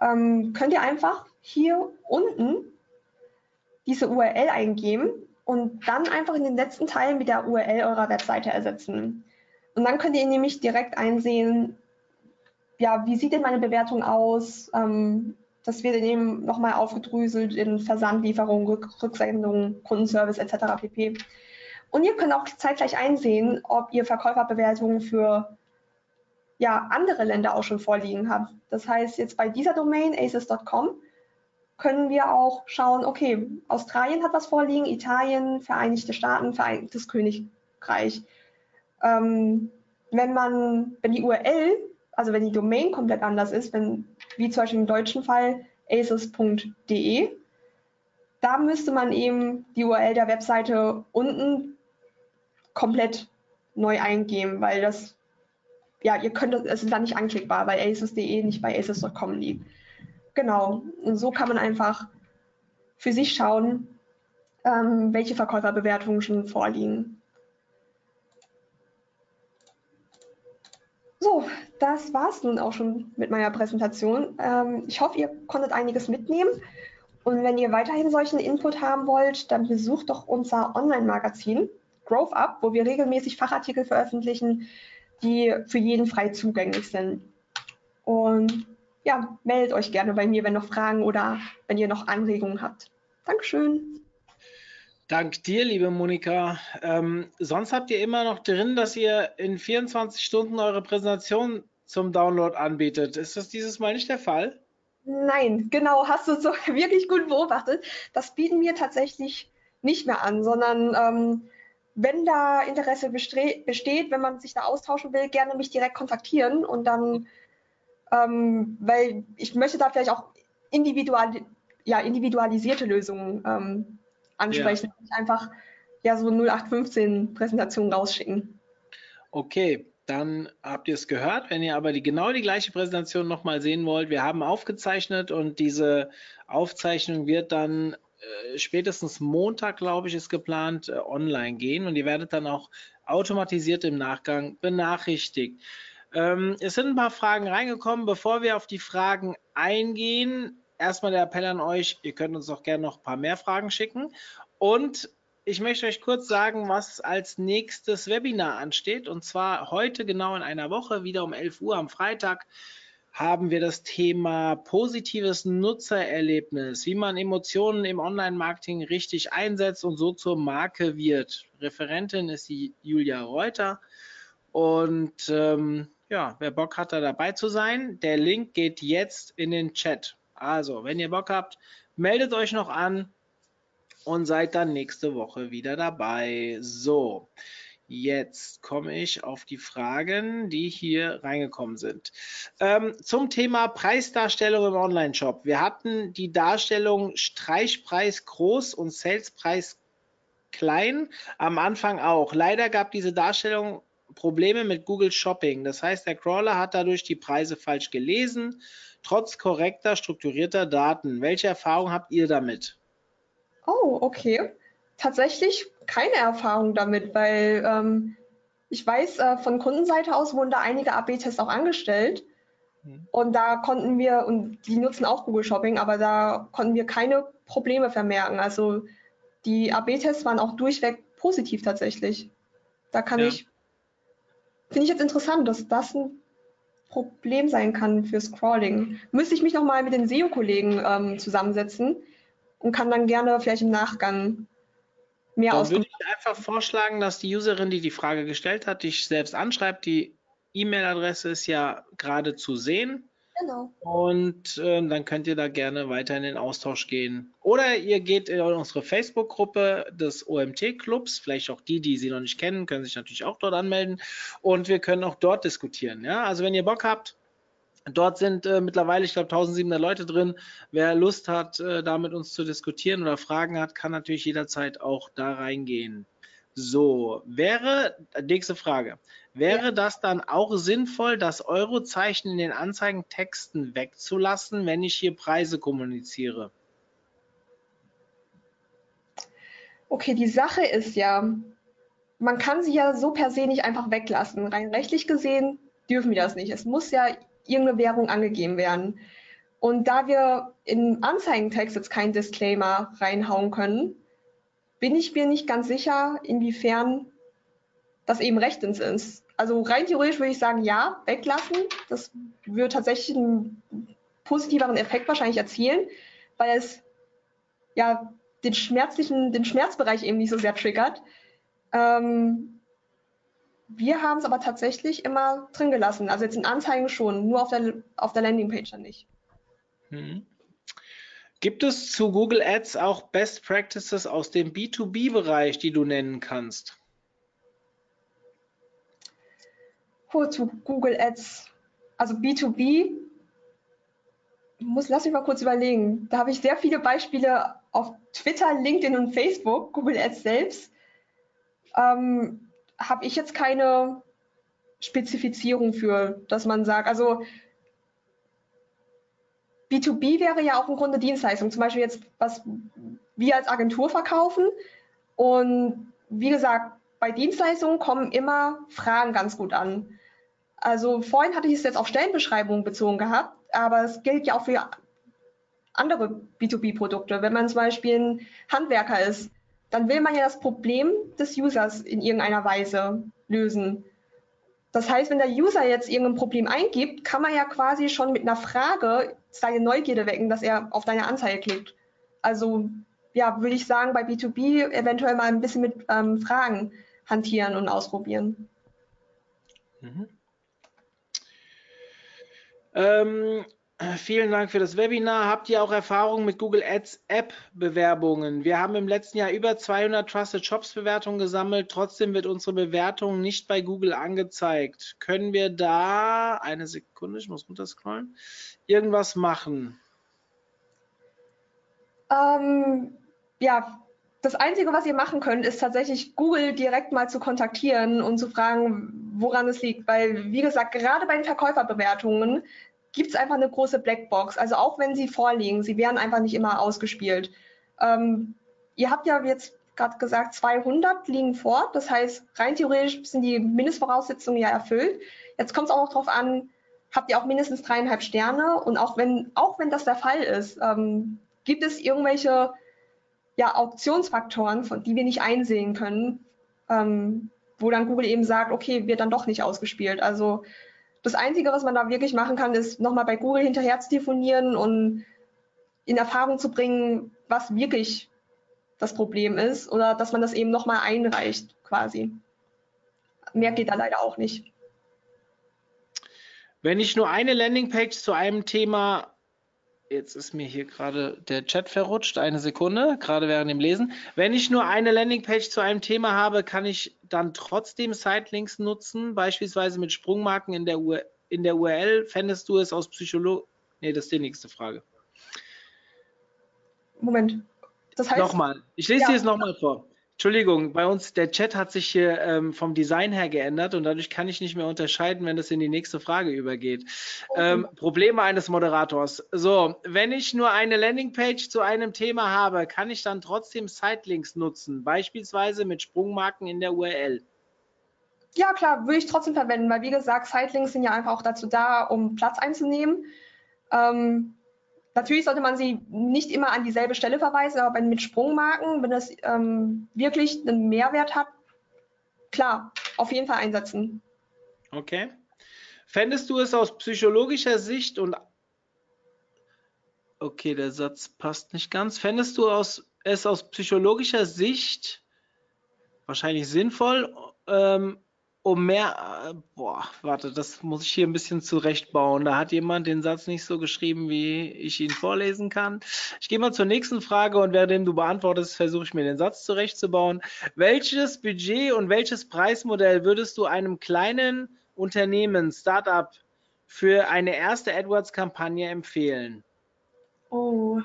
ähm, könnt ihr einfach hier unten diese URL eingeben und dann einfach in den letzten Teil mit der URL eurer Webseite ersetzen. Und dann könnt ihr nämlich direkt einsehen, ja, wie sieht denn meine Bewertung aus? Ähm, das wird eben nochmal aufgedröselt in Versandlieferung, Rücksendung, Kundenservice etc. pp. Und ihr könnt auch zeitgleich einsehen, ob ihr Verkäuferbewertungen für ja, andere Länder auch schon vorliegen habt. Das heißt, jetzt bei dieser Domain, aces.com, können wir auch schauen, okay, Australien hat was vorliegen, Italien, Vereinigte Staaten, Vereinigtes Königreich. Ähm, wenn man, wenn die URL, also wenn die Domain komplett anders ist, wenn, wie zum Beispiel im deutschen Fall aces.de, da müsste man eben die URL der Webseite unten komplett neu eingeben, weil das, ja, ihr könnt, es ist dann nicht anklickbar, weil aces.de nicht bei aces.com liegt. Genau, und so kann man einfach für sich schauen, ähm, welche Verkäuferbewertungen schon vorliegen. So, das war es nun auch schon mit meiner Präsentation. Ähm, ich hoffe, ihr konntet einiges mitnehmen. Und wenn ihr weiterhin solchen Input haben wollt, dann besucht doch unser Online-Magazin Growth Up, wo wir regelmäßig Fachartikel veröffentlichen, die für jeden frei zugänglich sind. Und ja, meldet euch gerne bei mir, wenn noch Fragen oder wenn ihr noch Anregungen habt. Dankeschön. Dank dir, liebe Monika. Ähm, sonst habt ihr immer noch drin, dass ihr in 24 Stunden eure Präsentation zum Download anbietet. Ist das dieses Mal nicht der Fall? Nein, genau, hast du so wirklich gut beobachtet. Das bieten wir tatsächlich nicht mehr an, sondern ähm, wenn da Interesse besteht, wenn man sich da austauschen will, gerne mich direkt kontaktieren und dann ähm, weil ich möchte da vielleicht auch individual, ja, individualisierte Lösungen ähm, ansprechen, ja. einfach ja so 0815 Präsentationen rausschicken. Okay, dann habt ihr es gehört. Wenn ihr aber die, genau die gleiche Präsentation nochmal sehen wollt, wir haben aufgezeichnet und diese Aufzeichnung wird dann äh, spätestens Montag, glaube ich, ist geplant, äh, online gehen und ihr werdet dann auch automatisiert im Nachgang benachrichtigt. Ähm, es sind ein paar Fragen reingekommen. Bevor wir auf die Fragen eingehen, erstmal der Appell an euch, ihr könnt uns auch gerne noch ein paar mehr Fragen schicken. Und ich möchte euch kurz sagen, was als nächstes Webinar ansteht. Und zwar heute genau in einer Woche, wieder um 11 Uhr am Freitag, haben wir das Thema positives Nutzererlebnis, wie man Emotionen im Online-Marketing richtig einsetzt und so zur Marke wird. Referentin ist die Julia Reuter. Und ähm, ja, wer Bock hat, da dabei zu sein, der Link geht jetzt in den Chat. Also, wenn ihr Bock habt, meldet euch noch an und seid dann nächste Woche wieder dabei. So, jetzt komme ich auf die Fragen, die hier reingekommen sind. Ähm, zum Thema Preisdarstellung im Online-Shop. Wir hatten die Darstellung Streichpreis groß und Salespreis klein am Anfang auch. Leider gab diese Darstellung Probleme mit Google Shopping. Das heißt, der Crawler hat dadurch die Preise falsch gelesen, trotz korrekter, strukturierter Daten. Welche Erfahrung habt ihr damit? Oh, okay. Tatsächlich keine Erfahrung damit, weil ähm, ich weiß, äh, von Kundenseite aus wurden da einige AB-Tests auch angestellt. Mhm. Und da konnten wir, und die nutzen auch Google Shopping, aber da konnten wir keine Probleme vermerken. Also die AB-Tests waren auch durchweg positiv tatsächlich. Da kann ja. ich, finde ich jetzt interessant, dass das ein Problem sein kann für Scrolling. Müsste ich mich nochmal mit den SEO-Kollegen ähm, zusammensetzen und kann dann gerne vielleicht im Nachgang mehr Dann würde ich einfach vorschlagen, dass die Userin, die die Frage gestellt hat, dich selbst anschreibt. Die E-Mail-Adresse ist ja gerade zu sehen. Genau. Und äh, dann könnt ihr da gerne weiter in den Austausch gehen. Oder ihr geht in unsere Facebook-Gruppe des OMT-Clubs. Vielleicht auch die, die sie noch nicht kennen, können sich natürlich auch dort anmelden. Und wir können auch dort diskutieren. Ja? Also wenn ihr Bock habt, Dort sind äh, mittlerweile, ich glaube, 1700 Leute drin. Wer Lust hat, äh, da mit uns zu diskutieren oder Fragen hat, kann natürlich jederzeit auch da reingehen. So, wäre, nächste Frage. Wäre ja. das dann auch sinnvoll, das Eurozeichen in den Anzeigentexten wegzulassen, wenn ich hier Preise kommuniziere? Okay, die Sache ist ja, man kann sie ja so per se nicht einfach weglassen. Rein rechtlich gesehen dürfen wir das nicht. Es muss ja irgendeine Währung angegeben werden. Und da wir im Anzeigentext jetzt keinen Disclaimer reinhauen können, bin ich mir nicht ganz sicher, inwiefern das eben rechtens ist. Also rein theoretisch würde ich sagen, ja, weglassen. Das würde tatsächlich einen positiveren Effekt wahrscheinlich erzielen, weil es ja den schmerzlichen, den Schmerzbereich eben nicht so sehr triggert. Ähm, wir haben es aber tatsächlich immer drin gelassen. Also jetzt in Anzeigen schon, nur auf der, auf der Landingpage dann nicht. Hm. Gibt es zu Google Ads auch Best Practices aus dem B2B-Bereich, die du nennen kannst? Oh, zu Google Ads. Also B2B, muss, lass mich mal kurz überlegen. Da habe ich sehr viele Beispiele auf Twitter, LinkedIn und Facebook, Google Ads selbst. Ähm, habe ich jetzt keine Spezifizierung für, dass man sagt, also B2B wäre ja auch im Grunde Dienstleistung, zum Beispiel jetzt, was wir als Agentur verkaufen. Und wie gesagt, bei Dienstleistungen kommen immer Fragen ganz gut an. Also vorhin hatte ich es jetzt auf Stellenbeschreibungen bezogen gehabt, aber es gilt ja auch für andere B2B-Produkte. Wenn man zum Beispiel ein Handwerker ist, dann will man ja das Problem des Users in irgendeiner Weise lösen. Das heißt, wenn der User jetzt irgendein Problem eingibt, kann man ja quasi schon mit einer Frage seine Neugierde wecken, dass er auf deine Anzeige klickt. Also ja, würde ich sagen, bei B2B eventuell mal ein bisschen mit ähm, Fragen hantieren und ausprobieren. Mhm. Ähm, Vielen Dank für das Webinar. Habt ihr auch Erfahrungen mit Google Ads App Bewerbungen? Wir haben im letzten Jahr über 200 Trusted Shops Bewertungen gesammelt. Trotzdem wird unsere Bewertung nicht bei Google angezeigt. Können wir da, eine Sekunde, ich muss runterscrollen, irgendwas machen? Ähm, ja, das Einzige, was ihr machen könnt, ist tatsächlich Google direkt mal zu kontaktieren und zu fragen, woran es liegt. Weil, wie gesagt, gerade bei den Verkäuferbewertungen gibt es einfach eine große Blackbox. Also auch wenn sie vorliegen, sie werden einfach nicht immer ausgespielt. Ähm, ihr habt ja jetzt gerade gesagt, 200 liegen vor. Das heißt, rein theoretisch sind die Mindestvoraussetzungen ja erfüllt. Jetzt kommt es auch noch darauf an, habt ihr auch mindestens dreieinhalb Sterne? Und auch wenn, auch wenn das der Fall ist, ähm, gibt es irgendwelche ja, Auktionsfaktoren, von, die wir nicht einsehen können, ähm, wo dann Google eben sagt, okay, wird dann doch nicht ausgespielt. Also das Einzige, was man da wirklich machen kann, ist nochmal bei Google hinterher zu telefonieren und in Erfahrung zu bringen, was wirklich das Problem ist oder dass man das eben nochmal einreicht quasi. Mehr geht da leider auch nicht. Wenn ich nur eine Landingpage zu einem Thema Jetzt ist mir hier gerade der Chat verrutscht. Eine Sekunde, gerade während dem Lesen. Wenn ich nur eine Landingpage zu einem Thema habe, kann ich dann trotzdem Sitelinks nutzen, beispielsweise mit Sprungmarken in der, URL, in der URL. Fändest du es aus Psycholo... Nee, das ist die nächste Frage. Moment. Das heißt, Nochmal. Ich lese Ja. dir es nochmal vor. Entschuldigung, bei uns, der Chat hat sich hier ähm, vom Design her geändert und dadurch kann ich nicht mehr unterscheiden, wenn das in die nächste Frage übergeht. Ähm, Probleme eines Moderators. So, wenn ich nur eine Landingpage zu einem Thema habe, kann ich dann trotzdem Sitelinks nutzen, beispielsweise mit Sprungmarken in der URL. Ja, klar, würde ich trotzdem verwenden, weil wie gesagt, Sitelinks sind ja einfach auch dazu da, um Platz einzunehmen. Ähm, natürlich sollte man sie nicht immer an dieselbe Stelle verweisen, aber mit Sprungmarken, wenn das ähm, wirklich einen Mehrwert hat, klar, auf jeden Fall einsetzen. Okay. Fändest du es aus psychologischer Sicht und okay, der Satz passt nicht ganz. Fändest du aus, es aus psychologischer Sicht wahrscheinlich sinnvoll, ähm, um mehr, äh, boah, warte, das muss ich hier ein bisschen zurechtbauen. Da hat jemand den Satz nicht so geschrieben, wie ich ihn vorlesen kann. Ich gehe mal zur nächsten Frage und währenddem du beantwortest, versuche ich mir den Satz zurechtzubauen. Welches Budget und welches Preismodell würdest du einem kleinen Unternehmen, Startup, für eine erste AdWords-Kampagne empfehlen? Oh,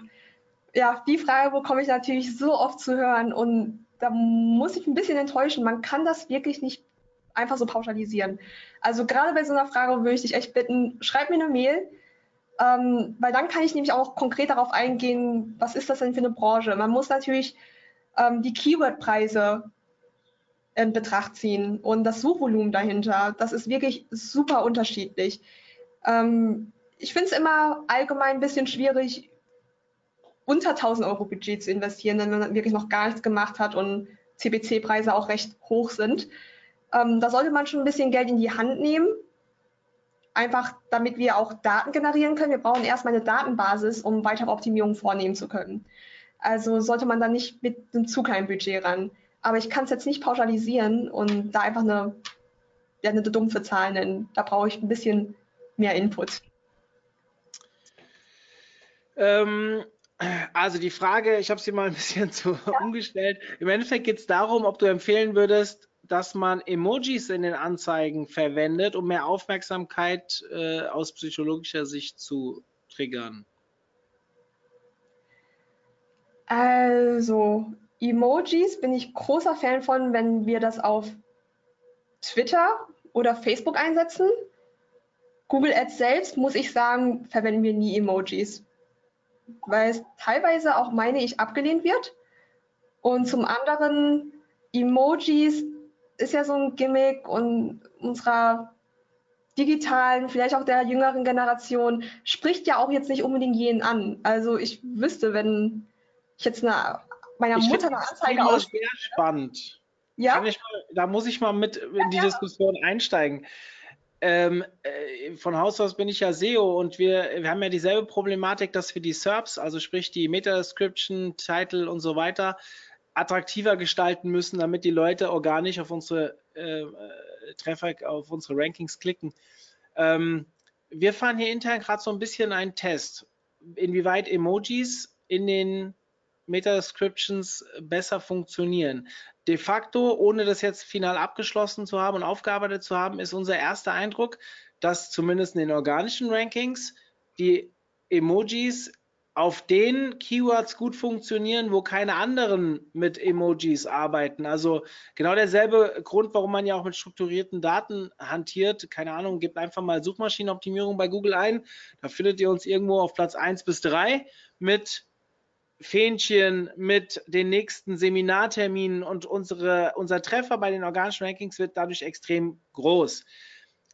ja, die Frage bekomme ich natürlich so oft zu hören und da muss ich ein bisschen enttäuschen. Man kann das wirklich nicht einfach so pauschalisieren. Also gerade bei so einer Frage würde ich dich echt bitten, schreib mir eine Mail, ähm, weil dann kann ich nämlich auch konkret darauf eingehen, was ist das denn für eine Branche. Man muss natürlich ähm, die Keyword-Preise in Betracht ziehen und das Suchvolumen dahinter. Das ist wirklich super unterschiedlich. Ähm, ich finde es immer allgemein ein bisschen schwierig, unter 1000 Euro Budget zu investieren, wenn man wirklich noch gar nichts gemacht hat und CPC-Preise auch recht hoch sind. Ähm, da sollte man schon ein bisschen Geld in die Hand nehmen, einfach damit wir auch Daten generieren können. Wir brauchen erstmal eine Datenbasis, um weitere Optimierungen vornehmen zu können. Also sollte man dann nicht mit einem zu kleinen Budget ran. Aber ich kann es jetzt nicht pauschalisieren und da einfach eine, ja, eine dumpfe Zahl nennen. Da brauche ich ein bisschen mehr Input. Ähm, also die Frage, ich habe sie mal ein bisschen zu umgestellt. Im Endeffekt geht es darum, ob du empfehlen würdest, dass man Emojis in den Anzeigen verwendet, um mehr Aufmerksamkeit äh, aus psychologischer Sicht zu triggern. Also, Emojis bin ich großer Fan von, wenn wir das auf Twitter oder Facebook einsetzen. Google Ads selbst, muss ich sagen, verwenden wir nie Emojis, weil es teilweise auch, meine ich, abgelehnt wird. Und zum anderen, Emojis ist ja so ein Gimmick und unserer digitalen, vielleicht auch der jüngeren Generation, spricht ja auch jetzt nicht unbedingt jeden an. Also ich wüsste, wenn ich jetzt eine, meiner Ich Mutter eine Anzeige Thema aus... sehr spannend. Ja, mal, da muss ich mal mit in die Diskussion einsteigen. Ähm, äh, von Haus aus bin ich ja SEO und wir, wir haben ja dieselbe Problematik, dass wir die SERPs, also sprich die Meta-Description, Title und so weiter, attraktiver gestalten müssen, damit die Leute organisch auf unsere äh, äh, Treffer, auf unsere Rankings klicken. Ähm, wir fahren hier intern gerade so ein bisschen einen Test, inwieweit Emojis in den Meta-Descriptions besser funktionieren. De facto, ohne das jetzt final abgeschlossen zu haben und aufgearbeitet zu haben, ist unser erster Eindruck, dass zumindest in den organischen Rankings die Emojis auf den Keywords gut funktionieren, wo keine anderen mit Emojis arbeiten. Also genau derselbe Grund, warum man ja auch mit strukturierten Daten hantiert. Keine Ahnung, gebt einfach mal Suchmaschinenoptimierung bei Google ein. Da findet ihr uns irgendwo auf Platz 1 bis 3 mit Fähnchen, mit den nächsten Seminarterminen und unsere, unser Treffer bei den organischen Rankings wird dadurch extrem groß.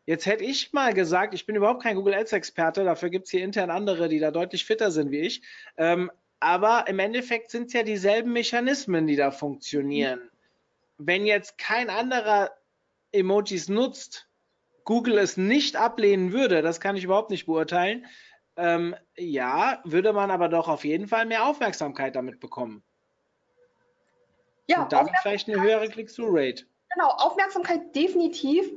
Jetzt hätte ich mal gesagt, ich bin überhaupt kein Google Ads-Experte, dafür gibt es hier intern andere, die da deutlich fitter sind wie ich. Ähm, aber im Endeffekt sind es ja dieselben Mechanismen, die da funktionieren. Wenn jetzt kein anderer Emojis nutzt, Google es nicht ablehnen würde, das kann ich überhaupt nicht beurteilen, ähm, ja, würde man aber doch auf jeden Fall mehr Aufmerksamkeit damit bekommen. ja, Und damit vielleicht eine höhere Click-Through-Rate. genau, Aufmerksamkeit definitiv.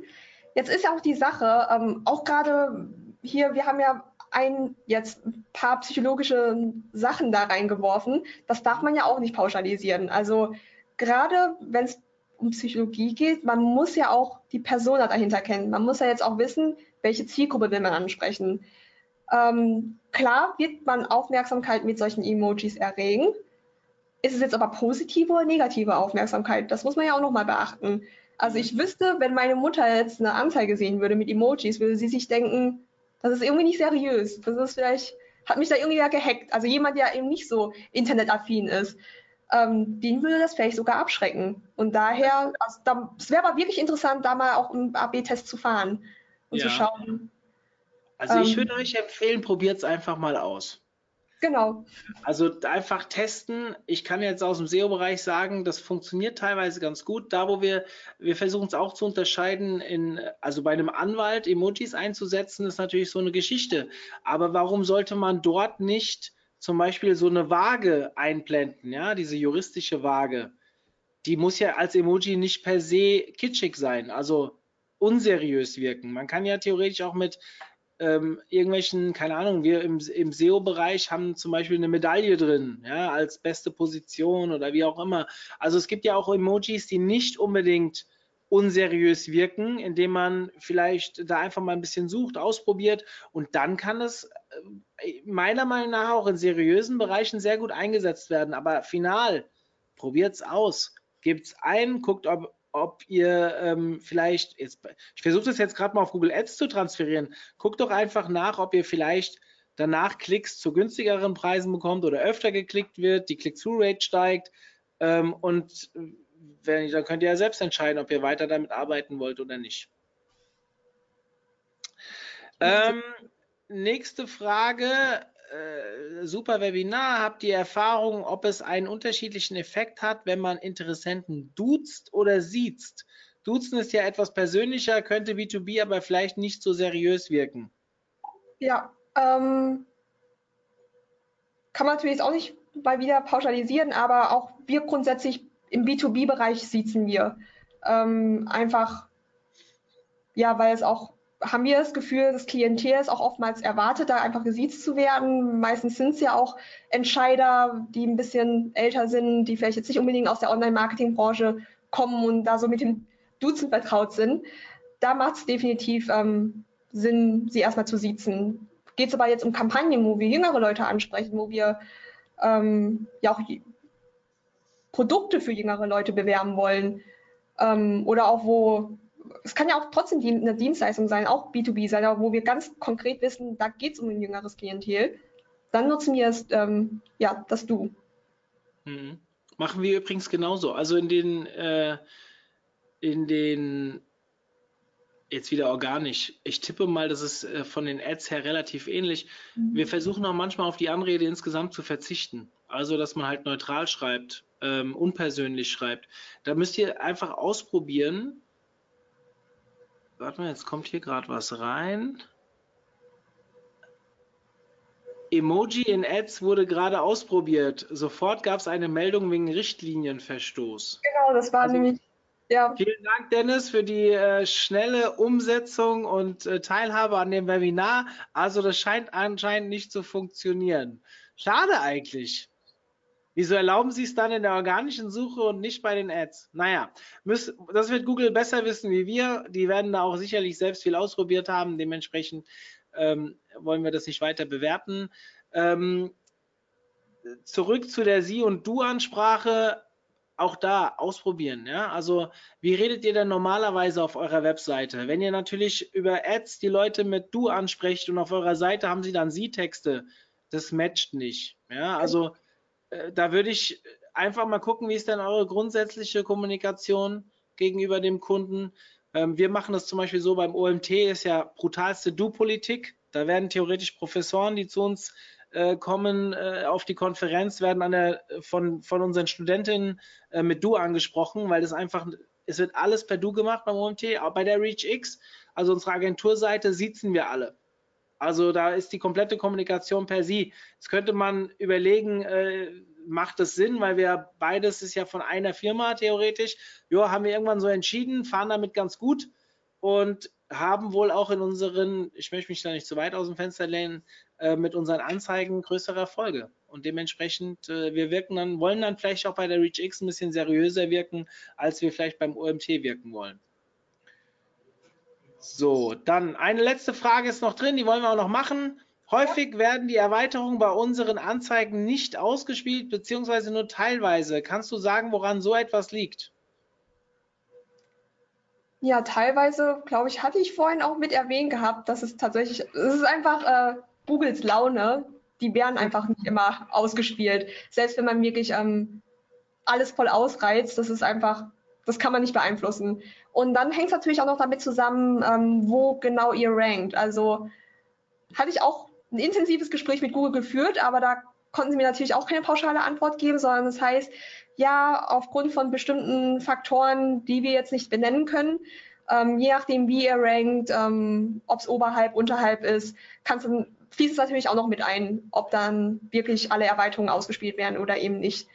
Jetzt ist ja auch die Sache, ähm, auch gerade hier, wir haben ja ein, jetzt ein paar psychologische Sachen da reingeworfen. Das darf man ja auch nicht pauschalisieren. Also gerade wenn es um Psychologie geht, man muss ja auch die Persona dahinter kennen. Man muss ja jetzt auch wissen, welche Zielgruppe will man ansprechen. Ähm, klar wird man Aufmerksamkeit mit solchen Emojis erregen. Ist es jetzt aber positive oder negative Aufmerksamkeit? Das muss man ja auch nochmal beachten. Also ich wüsste, wenn meine Mutter jetzt eine Anzeige sehen würde mit Emojis, würde sie sich denken, das ist irgendwie nicht seriös. Das ist vielleicht, hat mich da irgendwie ja gehackt. Also jemand, der eben nicht so internetaffin ist, ähm, den würde das vielleicht sogar abschrecken. Und daher, also da, es wäre aber wirklich interessant, da mal auch einen AB-Test zu fahren und Ja. zu schauen. Also ich Ähm. würde euch empfehlen, probiert es einfach mal aus. Genau. Also einfach testen. Ich kann jetzt aus dem SEO-Bereich sagen, das funktioniert teilweise ganz gut. Da, wo wir, wir versuchen es auch zu unterscheiden, in, also bei einem Anwalt Emojis einzusetzen, ist natürlich so eine Geschichte. Aber warum sollte man dort nicht zum Beispiel so eine Waage einblenden, ja, diese juristische Waage? Die muss ja als Emoji nicht per se kitschig sein, also unseriös wirken. Man kann ja theoretisch auch mit ähm, irgendwelchen, keine Ahnung, wir im, im SEO-Bereich haben zum Beispiel eine Medaille drin, ja, als beste Position oder wie auch immer. Also es gibt ja auch Emojis, die nicht unbedingt unseriös wirken, indem man vielleicht da einfach mal ein bisschen sucht, ausprobiert und dann kann es äh, meiner Meinung nach auch in seriösen Bereichen sehr gut eingesetzt werden. Aber final, probiert's aus. Gebt's ein, guckt, ob, ob ihr ähm, vielleicht, jetzt, ich versuche das jetzt gerade mal auf Google Ads zu transferieren, guckt doch einfach nach, ob ihr vielleicht danach Klicks zu günstigeren Preisen bekommt oder öfter geklickt wird, die Click-Through-Rate steigt ähm, und wenn, dann könnt ihr ja selbst entscheiden, ob ihr weiter damit arbeiten wollt oder nicht. Ähm, nächste Frage. Äh, super Webinar. Habt ihr Erfahrung, ob es einen unterschiedlichen Effekt hat, wenn man Interessenten duzt oder siezt? Duzen ist ja etwas persönlicher, könnte B2B aber vielleicht nicht so seriös wirken. Ja, ähm, kann man natürlich auch nicht mal wieder pauschalisieren, aber auch wir grundsätzlich im B2B-Bereich siezen wir. Ähm, einfach, ja, weil es auch, haben wir das Gefühl, das Klientel ist auch oftmals erwartet, da einfach gesiezt zu werden. Meistens sind es ja auch Entscheider, die ein bisschen älter sind, die vielleicht jetzt nicht unbedingt aus der Online-Marketing-Branche kommen und da so mit dem Duzen vertraut sind. Da macht es definitiv ähm, Sinn, sie erstmal zu siezen. Geht es aber jetzt um Kampagnen, wo wir jüngere Leute ansprechen, wo wir ähm, ja auch Produkte für jüngere Leute bewerben wollen ähm, oder auch wo es kann ja auch trotzdem eine Dienstleistung sein, auch B2B sein, aber wo wir ganz konkret wissen, da geht es um ein jüngeres Klientel, dann nutzen wir es, ähm, ja, das Du. Mhm. Machen wir übrigens genauso. Also in den, äh, in den, jetzt wieder organisch. Ich tippe mal, das ist äh, von den Ads her relativ ähnlich. Wir versuchen auch manchmal auf die Anrede insgesamt zu verzichten. Also, dass man halt neutral schreibt, ähm, unpersönlich schreibt. Da müsst ihr einfach ausprobieren. Warte mal, jetzt kommt hier gerade was rein. Emoji in Ads wurde gerade ausprobiert. Sofort gab es eine Meldung wegen Richtlinienverstoß. Genau, das war Also- nämlich, ja, Vielen Dank, Dennis, für die äh, schnelle Umsetzung und äh, Teilhabe an dem Webinar. Also das scheint anscheinend nicht zu funktionieren. Schade eigentlich. Wieso erlauben Sie es dann in der organischen Suche und nicht bei den Ads? Naja, müß, das wird Google besser wissen wie wir. Die werden da auch sicherlich selbst viel ausprobiert haben. Dementsprechend ähm, wollen wir das nicht weiter bewerten. Ähm, zurück zu der Sie- und Du-Ansprache. Auch da ausprobieren. Ja? Also, wie redet ihr denn normalerweise auf eurer Webseite? Wenn ihr natürlich über Ads die Leute mit Du ansprecht und auf eurer Seite haben sie dann Sie-Texte, das matcht nicht. Ja, also da würde ich einfach mal gucken, wie ist denn eure grundsätzliche Kommunikation gegenüber dem Kunden. Ähm, wir machen das zum Beispiel so beim OMT, ist ja brutalste Du-Politik. Da werden theoretisch Professoren, die zu uns äh, kommen äh, auf die Konferenz, werden an der, von, von unseren Studentinnen äh, mit Du angesprochen, weil das einfach, es wird alles per Du gemacht beim OMT, auch bei der ReachX, also unsere Agenturseite, siezen wir alle. Also da ist die komplette Kommunikation per Sie. Jetzt könnte man überlegen, äh, macht das Sinn, weil wir beides ist ja von einer Firma theoretisch. Ja, haben wir irgendwann so entschieden, fahren damit ganz gut. Und haben wohl auch in unseren, ich möchte mich da nicht zu weit aus dem Fenster lehnen, äh, mit unseren Anzeigen größere Erfolge. Und dementsprechend, äh, wir wirken dann, wollen dann vielleicht auch bei der Reach X ein bisschen seriöser wirken, als wir vielleicht beim OMT wirken wollen. So, dann eine letzte Frage ist noch drin, die wollen wir auch noch machen. Häufig werden die Erweiterungen bei unseren Anzeigen nicht ausgespielt, beziehungsweise nur teilweise. Kannst du sagen, woran so etwas liegt? Ja, teilweise, glaube ich, hatte ich vorhin auch mit erwähnt gehabt, dass es tatsächlich, es ist einfach äh, Googles Laune. Die werden einfach nicht immer ausgespielt. Selbst wenn man wirklich ähm, alles voll ausreizt, das ist einfach, das kann man nicht beeinflussen. Und dann hängt es natürlich auch noch damit zusammen, ähm, wo genau ihr rankt. Also hatte ich auch ein intensives Gespräch mit Google geführt, aber da konnten sie mir natürlich auch keine pauschale Antwort geben, sondern das heißt, ja, aufgrund von bestimmten Faktoren, die wir jetzt nicht benennen können, ähm, je nachdem, wie ihr rankt, ähm, ob es oberhalb, unterhalb ist, kannst du, fließt es natürlich auch noch mit ein, ob dann wirklich alle Erweiterungen ausgespielt werden oder eben nicht.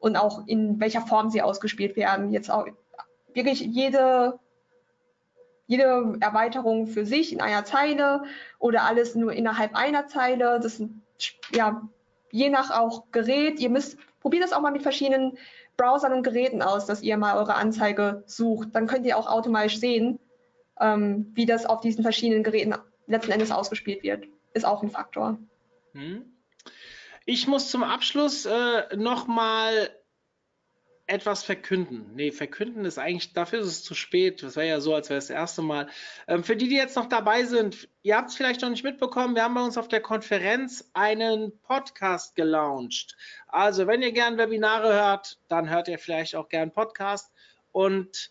Und auch in welcher Form sie ausgespielt werden. Jetzt auch wirklich jede jede Erweiterung für sich in einer Zeile oder alles nur innerhalb einer Zeile. Das ja je nach auch Gerät. Ihr müsst probiert das auch mal mit verschiedenen Browsern und Geräten aus, dass ihr mal eure Anzeige sucht. Dann könnt ihr auch automatisch sehen, ähm, wie das auf diesen verschiedenen Geräten letzten Endes ausgespielt wird. Ist auch ein Faktor. Hm. Ich muss zum Abschluss äh, nochmal etwas verkünden. Nee, verkünden ist eigentlich, dafür ist es zu spät. Das wäre ja so, als wäre es das erste Mal. Ähm, für die, die jetzt noch dabei sind, ihr habt es vielleicht noch nicht mitbekommen, wir haben bei uns auf der Konferenz einen Podcast gelauncht. Also, wenn ihr gern Webinare hört, dann hört ihr vielleicht auch gern Podcast. Und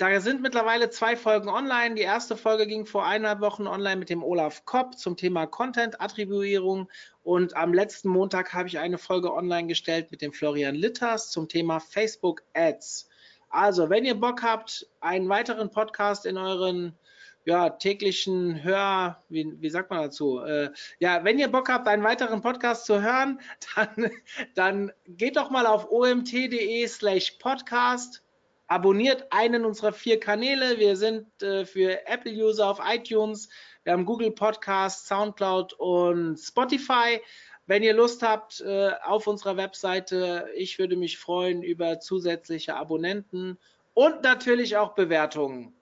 da sind mittlerweile zwei Folgen online. Die erste Folge ging vor eineinhalb Wochen online mit dem Olaf Kopp zum Thema Content-Attribuierung. Und am letzten Montag habe ich eine Folge online gestellt mit dem Florian Litters zum Thema Facebook Ads. Also, wenn ihr Bock habt, einen weiteren Podcast in euren ja, täglichen Hör, wie, wie sagt man dazu? Äh, ja, wenn ihr Bock habt, einen weiteren Podcast zu hören, dann, dann geht doch mal auf omt.de slash podcast abonniert einen unserer vier Kanäle. Wir sind äh, für Apple-User auf iTunes. Wir haben Google Podcast, Soundcloud und Spotify. Wenn ihr Lust habt, äh, auf unserer Webseite, ich würde mich freuen über zusätzliche Abonnenten und natürlich auch Bewertungen.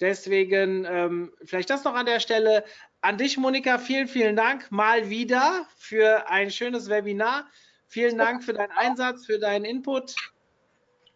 Deswegen ähm, vielleicht das noch an der Stelle. An dich, Monika, vielen, vielen Dank mal wieder für ein schönes Webinar. Vielen Dank für deinen Einsatz, für deinen Input.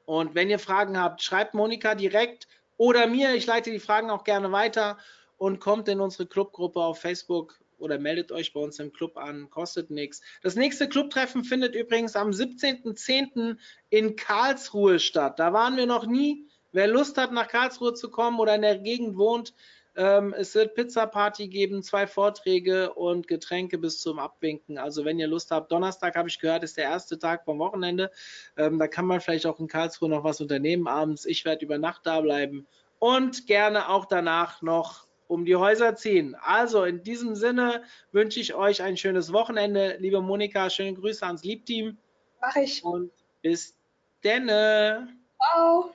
Und wenn ihr Fragen habt, schreibt Monika direkt oder mir. Ich leite die Fragen auch gerne weiter und kommt in unsere Clubgruppe auf Facebook oder meldet euch bei uns im Club an, kostet nichts. Das nächste Clubtreffen findet übrigens am 17.10. in Karlsruhe statt. Da waren wir noch nie. Wer Lust hat, nach Karlsruhe zu kommen oder in der Gegend wohnt, ähm, es wird Pizza-Party geben, zwei Vorträge und Getränke bis zum Abwinken. Also wenn ihr Lust habt, Donnerstag habe ich gehört, ist der erste Tag vom Wochenende. Ähm, da kann man vielleicht auch in Karlsruhe noch was unternehmen abends. Ich werde über Nacht da bleiben und gerne auch danach noch um die Häuser ziehen. Also in diesem Sinne wünsche ich euch ein schönes Wochenende. Liebe Monika, schöne Grüße ans Liebteam. Mach ich. Und bis denne. Ciao.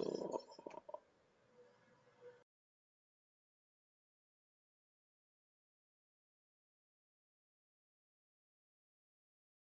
abraço.